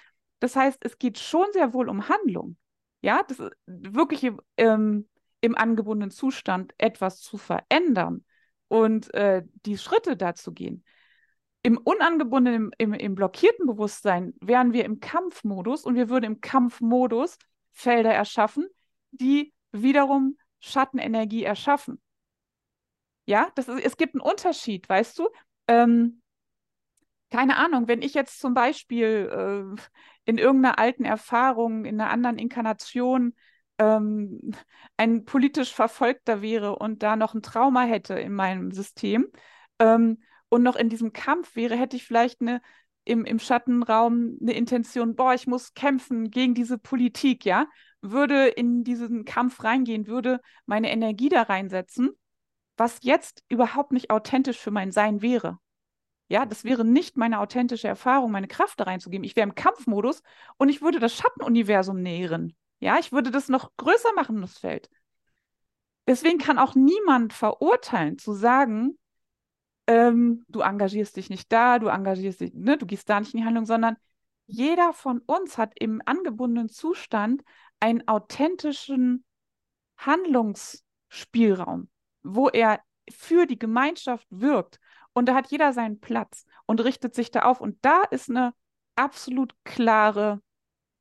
Das heißt, es geht schon sehr wohl um Handlung. Ja, das ist wirklich ähm, im angebundenen Zustand etwas zu verändern und äh, die Schritte dazu gehen. Im unangebundenen, im, im, im blockierten Bewusstsein wären wir im Kampfmodus und wir würden im Kampfmodus Felder erschaffen, die wiederum Schattenenergie erschaffen. Ja, das ist, es gibt einen Unterschied, weißt du? Ähm, keine Ahnung, wenn ich jetzt zum Beispiel äh, in irgendeiner alten Erfahrung, in einer anderen Inkarnation ähm, ein politisch Verfolgter wäre und da noch ein Trauma hätte in meinem System ähm, und noch in diesem Kampf wäre, hätte ich vielleicht eine im, im Schattenraum eine Intention, boah, ich muss kämpfen gegen diese Politik, ja, würde in diesen Kampf reingehen, würde meine Energie da reinsetzen, was jetzt überhaupt nicht authentisch für mein Sein wäre. Ja, das wäre nicht meine authentische Erfahrung, meine Kraft da reinzugeben. Ich wäre im Kampfmodus und ich würde das Schattenuniversum nähren. Ja, ich würde das noch größer machen, das Feld. Deswegen kann auch niemand verurteilen, zu sagen, ähm, du engagierst dich nicht da, du engagierst dich, ne, du gehst da nicht in die Handlung, sondern jeder von uns hat im angebundenen Zustand einen authentischen Handlungsspielraum, wo er für die Gemeinschaft wirkt und da hat jeder seinen Platz und richtet sich da auf. Und da ist eine absolut klare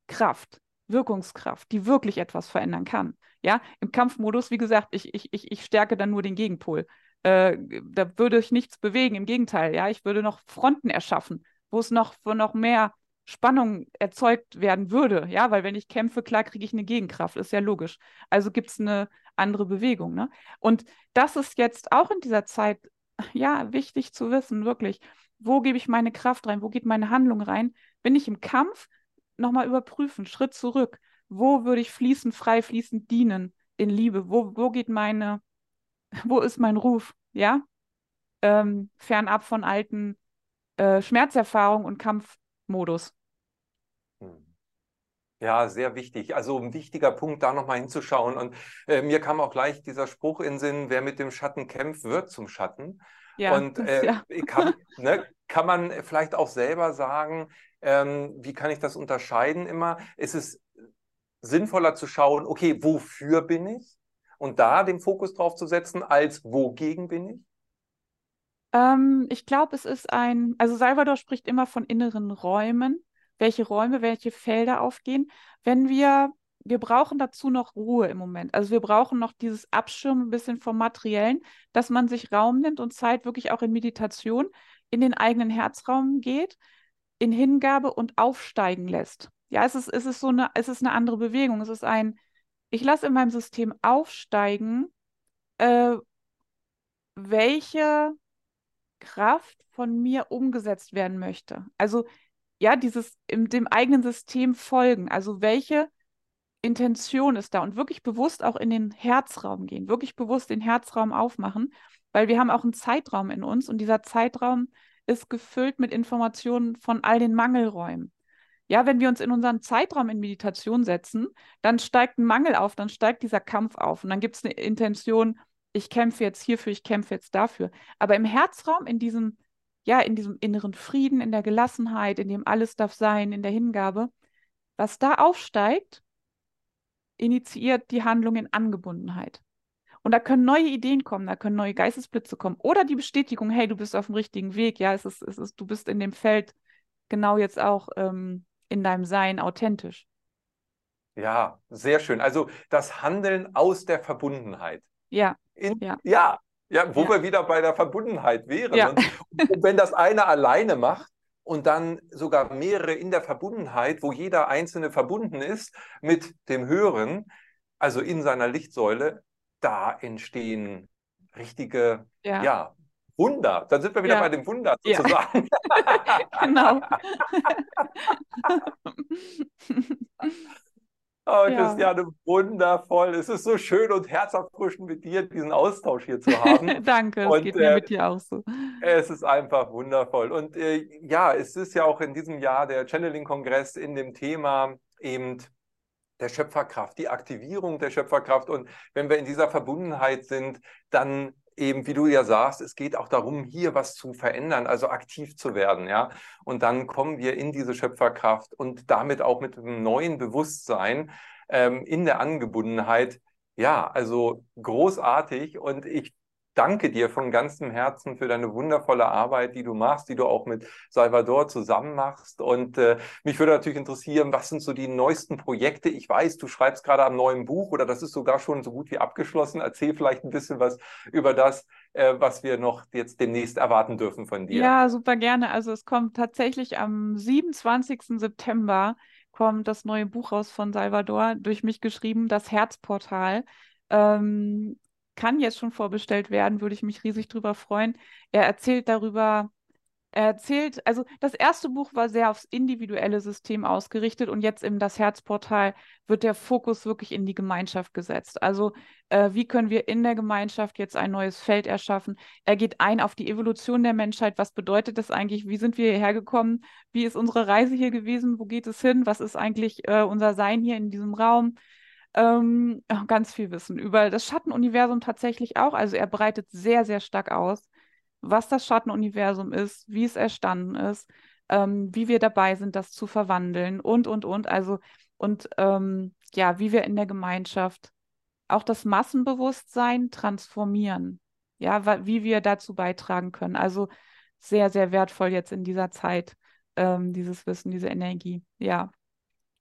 Kraft, Wirkungskraft, die wirklich etwas verändern kann. Ja, im Kampfmodus, wie gesagt, ich, ich, ich, ich stärke dann nur den Gegenpol. Äh, da würde ich nichts bewegen, im Gegenteil, ja, ich würde noch Fronten erschaffen, wo es noch, wo noch mehr Spannung erzeugt werden würde, ja, weil wenn ich kämpfe, klar kriege ich eine Gegenkraft, ist ja logisch. Also gibt es eine andere Bewegung, ne? Und das ist jetzt auch in dieser Zeit ja, wichtig zu wissen, wirklich. Wo gebe ich meine Kraft rein? Wo geht meine Handlung rein? Bin ich im Kampf? Nochmal überprüfen, Schritt zurück. Wo würde ich fließend, frei fließend dienen in Liebe? Wo, wo geht meine, wo ist mein Ruf? Ja? Ähm, fernab von alten äh, Schmerzerfahrungen und Kampfmodus. Ja, sehr wichtig. Also ein wichtiger Punkt, da nochmal hinzuschauen. Und äh, mir kam auch gleich dieser Spruch in Sinn, wer mit dem Schatten kämpft, wird zum Schatten. Ja, und äh, ja. kann, ne, kann man vielleicht auch selber sagen, ähm, wie kann ich das unterscheiden immer? Ist es sinnvoller zu schauen, okay, wofür bin ich? und da den Fokus drauf zu setzen, als wogegen bin ich? Ähm, ich glaube, es ist ein, also Salvador spricht immer von inneren Räumen, welche Räume, welche Felder aufgehen. Wenn wir, wir brauchen dazu noch Ruhe im Moment. Also wir brauchen noch dieses Abschirmen ein bisschen vom Materiellen, dass man sich Raum nimmt und Zeit wirklich auch in Meditation in den eigenen Herzraum geht, in Hingabe und aufsteigen lässt. Ja, es ist, es ist so eine, es ist eine andere Bewegung. Es ist ein, ich lasse in meinem System aufsteigen, äh, welche Kraft von mir umgesetzt werden möchte. Also ja, dieses in dem eigenen System folgen. Also welche Intention ist da und wirklich bewusst auch in den Herzraum gehen, wirklich bewusst den Herzraum aufmachen, weil wir haben auch einen Zeitraum in uns und dieser Zeitraum ist gefüllt mit Informationen von all den Mangelräumen. Ja, wenn wir uns in unseren Zeitraum in Meditation setzen, dann steigt ein Mangel auf, dann steigt dieser Kampf auf und dann gibt es eine Intention, ich kämpfe jetzt hierfür, ich kämpfe jetzt dafür. Aber im Herzraum, in diesem, ja, in diesem inneren Frieden, in der Gelassenheit, in dem alles darf sein, in der Hingabe, was da aufsteigt, initiiert die Handlung in Angebundenheit. Und da können neue Ideen kommen, da können neue Geistesblitze kommen oder die Bestätigung, hey, du bist auf dem richtigen Weg, ja, es ist, es ist, du bist in dem Feld genau jetzt auch ähm, in deinem Sein authentisch. Ja, sehr schön. Also das Handeln aus der Verbundenheit. Ja. In, ja. ja. Ja, wo Ja. wir wieder bei der Verbundenheit wären. Ja. Und, und wenn das eine alleine macht und dann sogar mehrere in der Verbundenheit, wo jeder einzelne verbunden ist mit dem Höheren, also in seiner Lichtsäule, da entstehen richtige, Ja. ja, Wunder. Dann sind wir wieder Ja. bei dem Wunder Ja. sozusagen. genau. Oh, Ja. Christiane, wundervoll. Es ist so schön und herzerfrischend mit dir diesen Austausch hier zu haben. Danke, es Und, geht mir äh, mit dir auch so. Es ist einfach wundervoll. Und äh, ja, es ist ja auch in diesem Jahr der Channeling-Kongress in dem Thema eben der Schöpferkraft, die Aktivierung der Schöpferkraft. Und wenn wir in dieser Verbundenheit sind, dann eben, wie du ja sagst, es geht auch darum, hier was zu verändern, also aktiv zu werden, ja. Und dann kommen wir in diese Schöpferkraft und damit auch mit einem neuen Bewusstsein ähm, in der Angebundenheit. Ja, also großartig und ich danke dir von ganzem Herzen für deine wundervolle Arbeit, die du machst, die du auch mit Salvador zusammen machst. Und äh, mich würde natürlich interessieren, was sind so die neuesten Projekte? Ich weiß, du schreibst gerade am neuen Buch oder das ist sogar schon so gut wie abgeschlossen. Erzähl vielleicht ein bisschen was über das, äh, was wir noch jetzt demnächst erwarten dürfen von dir. Ja, super gerne. Also es kommt tatsächlich am 27. September kommt das neue Buch raus von Salvador, durch mich geschrieben, das Herzportal. Ähm, kann jetzt schon vorbestellt werden, würde ich mich riesig drüber freuen. Er erzählt darüber, er erzählt, also das erste Buch war sehr aufs individuelle System ausgerichtet und jetzt in das Herzportal wird der Fokus wirklich in die Gemeinschaft gesetzt. Also äh, wie können wir in der Gemeinschaft jetzt ein neues Feld erschaffen? Er geht ein auf die Evolution der Menschheit. Was bedeutet das eigentlich? Wie sind wir hierher gekommen? Wie ist unsere Reise hier gewesen? Wo geht es hin? Was ist eigentlich äh, unser Sein hier in diesem Raum? Ähm, ganz viel Wissen über das Schattenuniversum tatsächlich auch. Also er breitet sehr, sehr stark aus, was das Schattenuniversum ist, wie es erstanden ist, ähm, wie wir dabei sind, das zu verwandeln und, und, und. Also, und ähm, ja, wie wir in der Gemeinschaft auch das Massenbewusstsein transformieren. Ja, wie wir dazu beitragen können. Also sehr, sehr wertvoll jetzt in dieser Zeit, ähm, dieses Wissen, diese Energie. Ja.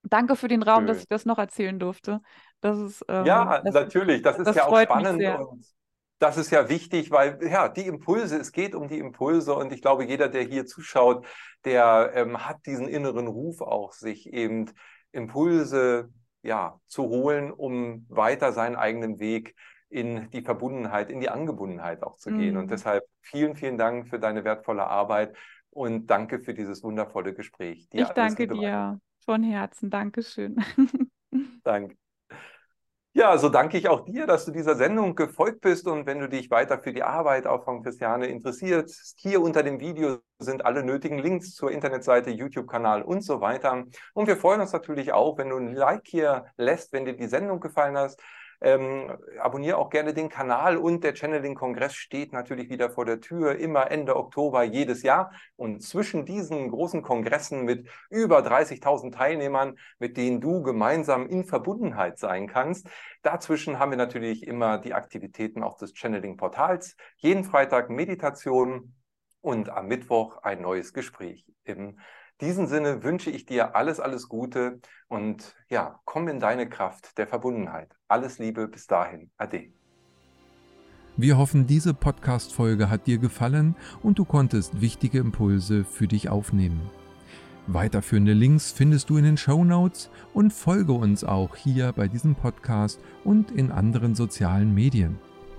Danke für den Raum, dass Schön. ich das noch erzählen durfte. Das ist, ähm, Ja, das, natürlich. Das ist das ja auch spannend und das ist ja wichtig, weil ja, die Impulse, es geht um die Impulse und ich glaube, jeder, der hier zuschaut, der ähm, hat diesen inneren Ruf auch, sich eben Impulse ja, zu holen, um weiter seinen eigenen Weg in die Verbundenheit, in die Angebundenheit auch zu gehen. Und Mhm. deshalb vielen, vielen Dank für deine wertvolle Arbeit und danke für dieses wundervolle Gespräch. Dir Ich danke dir von Herzen. Dankeschön. Danke. Ja, so danke ich auch dir, dass du dieser Sendung gefolgt bist und wenn du dich weiter für die Arbeit auch von Christiane interessierst, hier unter dem Video sind alle nötigen Links zur Internetseite, YouTube-Kanal und so weiter. Und wir freuen uns natürlich auch, wenn du ein Like hier lässt, wenn dir die Sendung gefallen hat. Ähm, abonniere auch gerne den Kanal und der Channeling-Kongress steht natürlich wieder vor der Tür, immer Ende Oktober jedes Jahr. Und zwischen diesen großen Kongressen mit über 30.000 Teilnehmern, mit denen du gemeinsam in Verbundenheit sein kannst, dazwischen haben wir natürlich immer die Aktivitäten auch des Channeling-Portals. Jeden Freitag Meditation und am Mittwoch ein neues Gespräch. In diesem Sinne wünsche ich dir alles, alles Gute und ja, komm in deine Kraft der Verbundenheit. Alles Liebe bis dahin. Ade. Wir hoffen, diese Podcast-Folge hat dir gefallen und du konntest wichtige Impulse für dich aufnehmen. Weiterführende Links findest du in den Show Notes und folge uns auch hier bei diesem Podcast und in anderen sozialen Medien.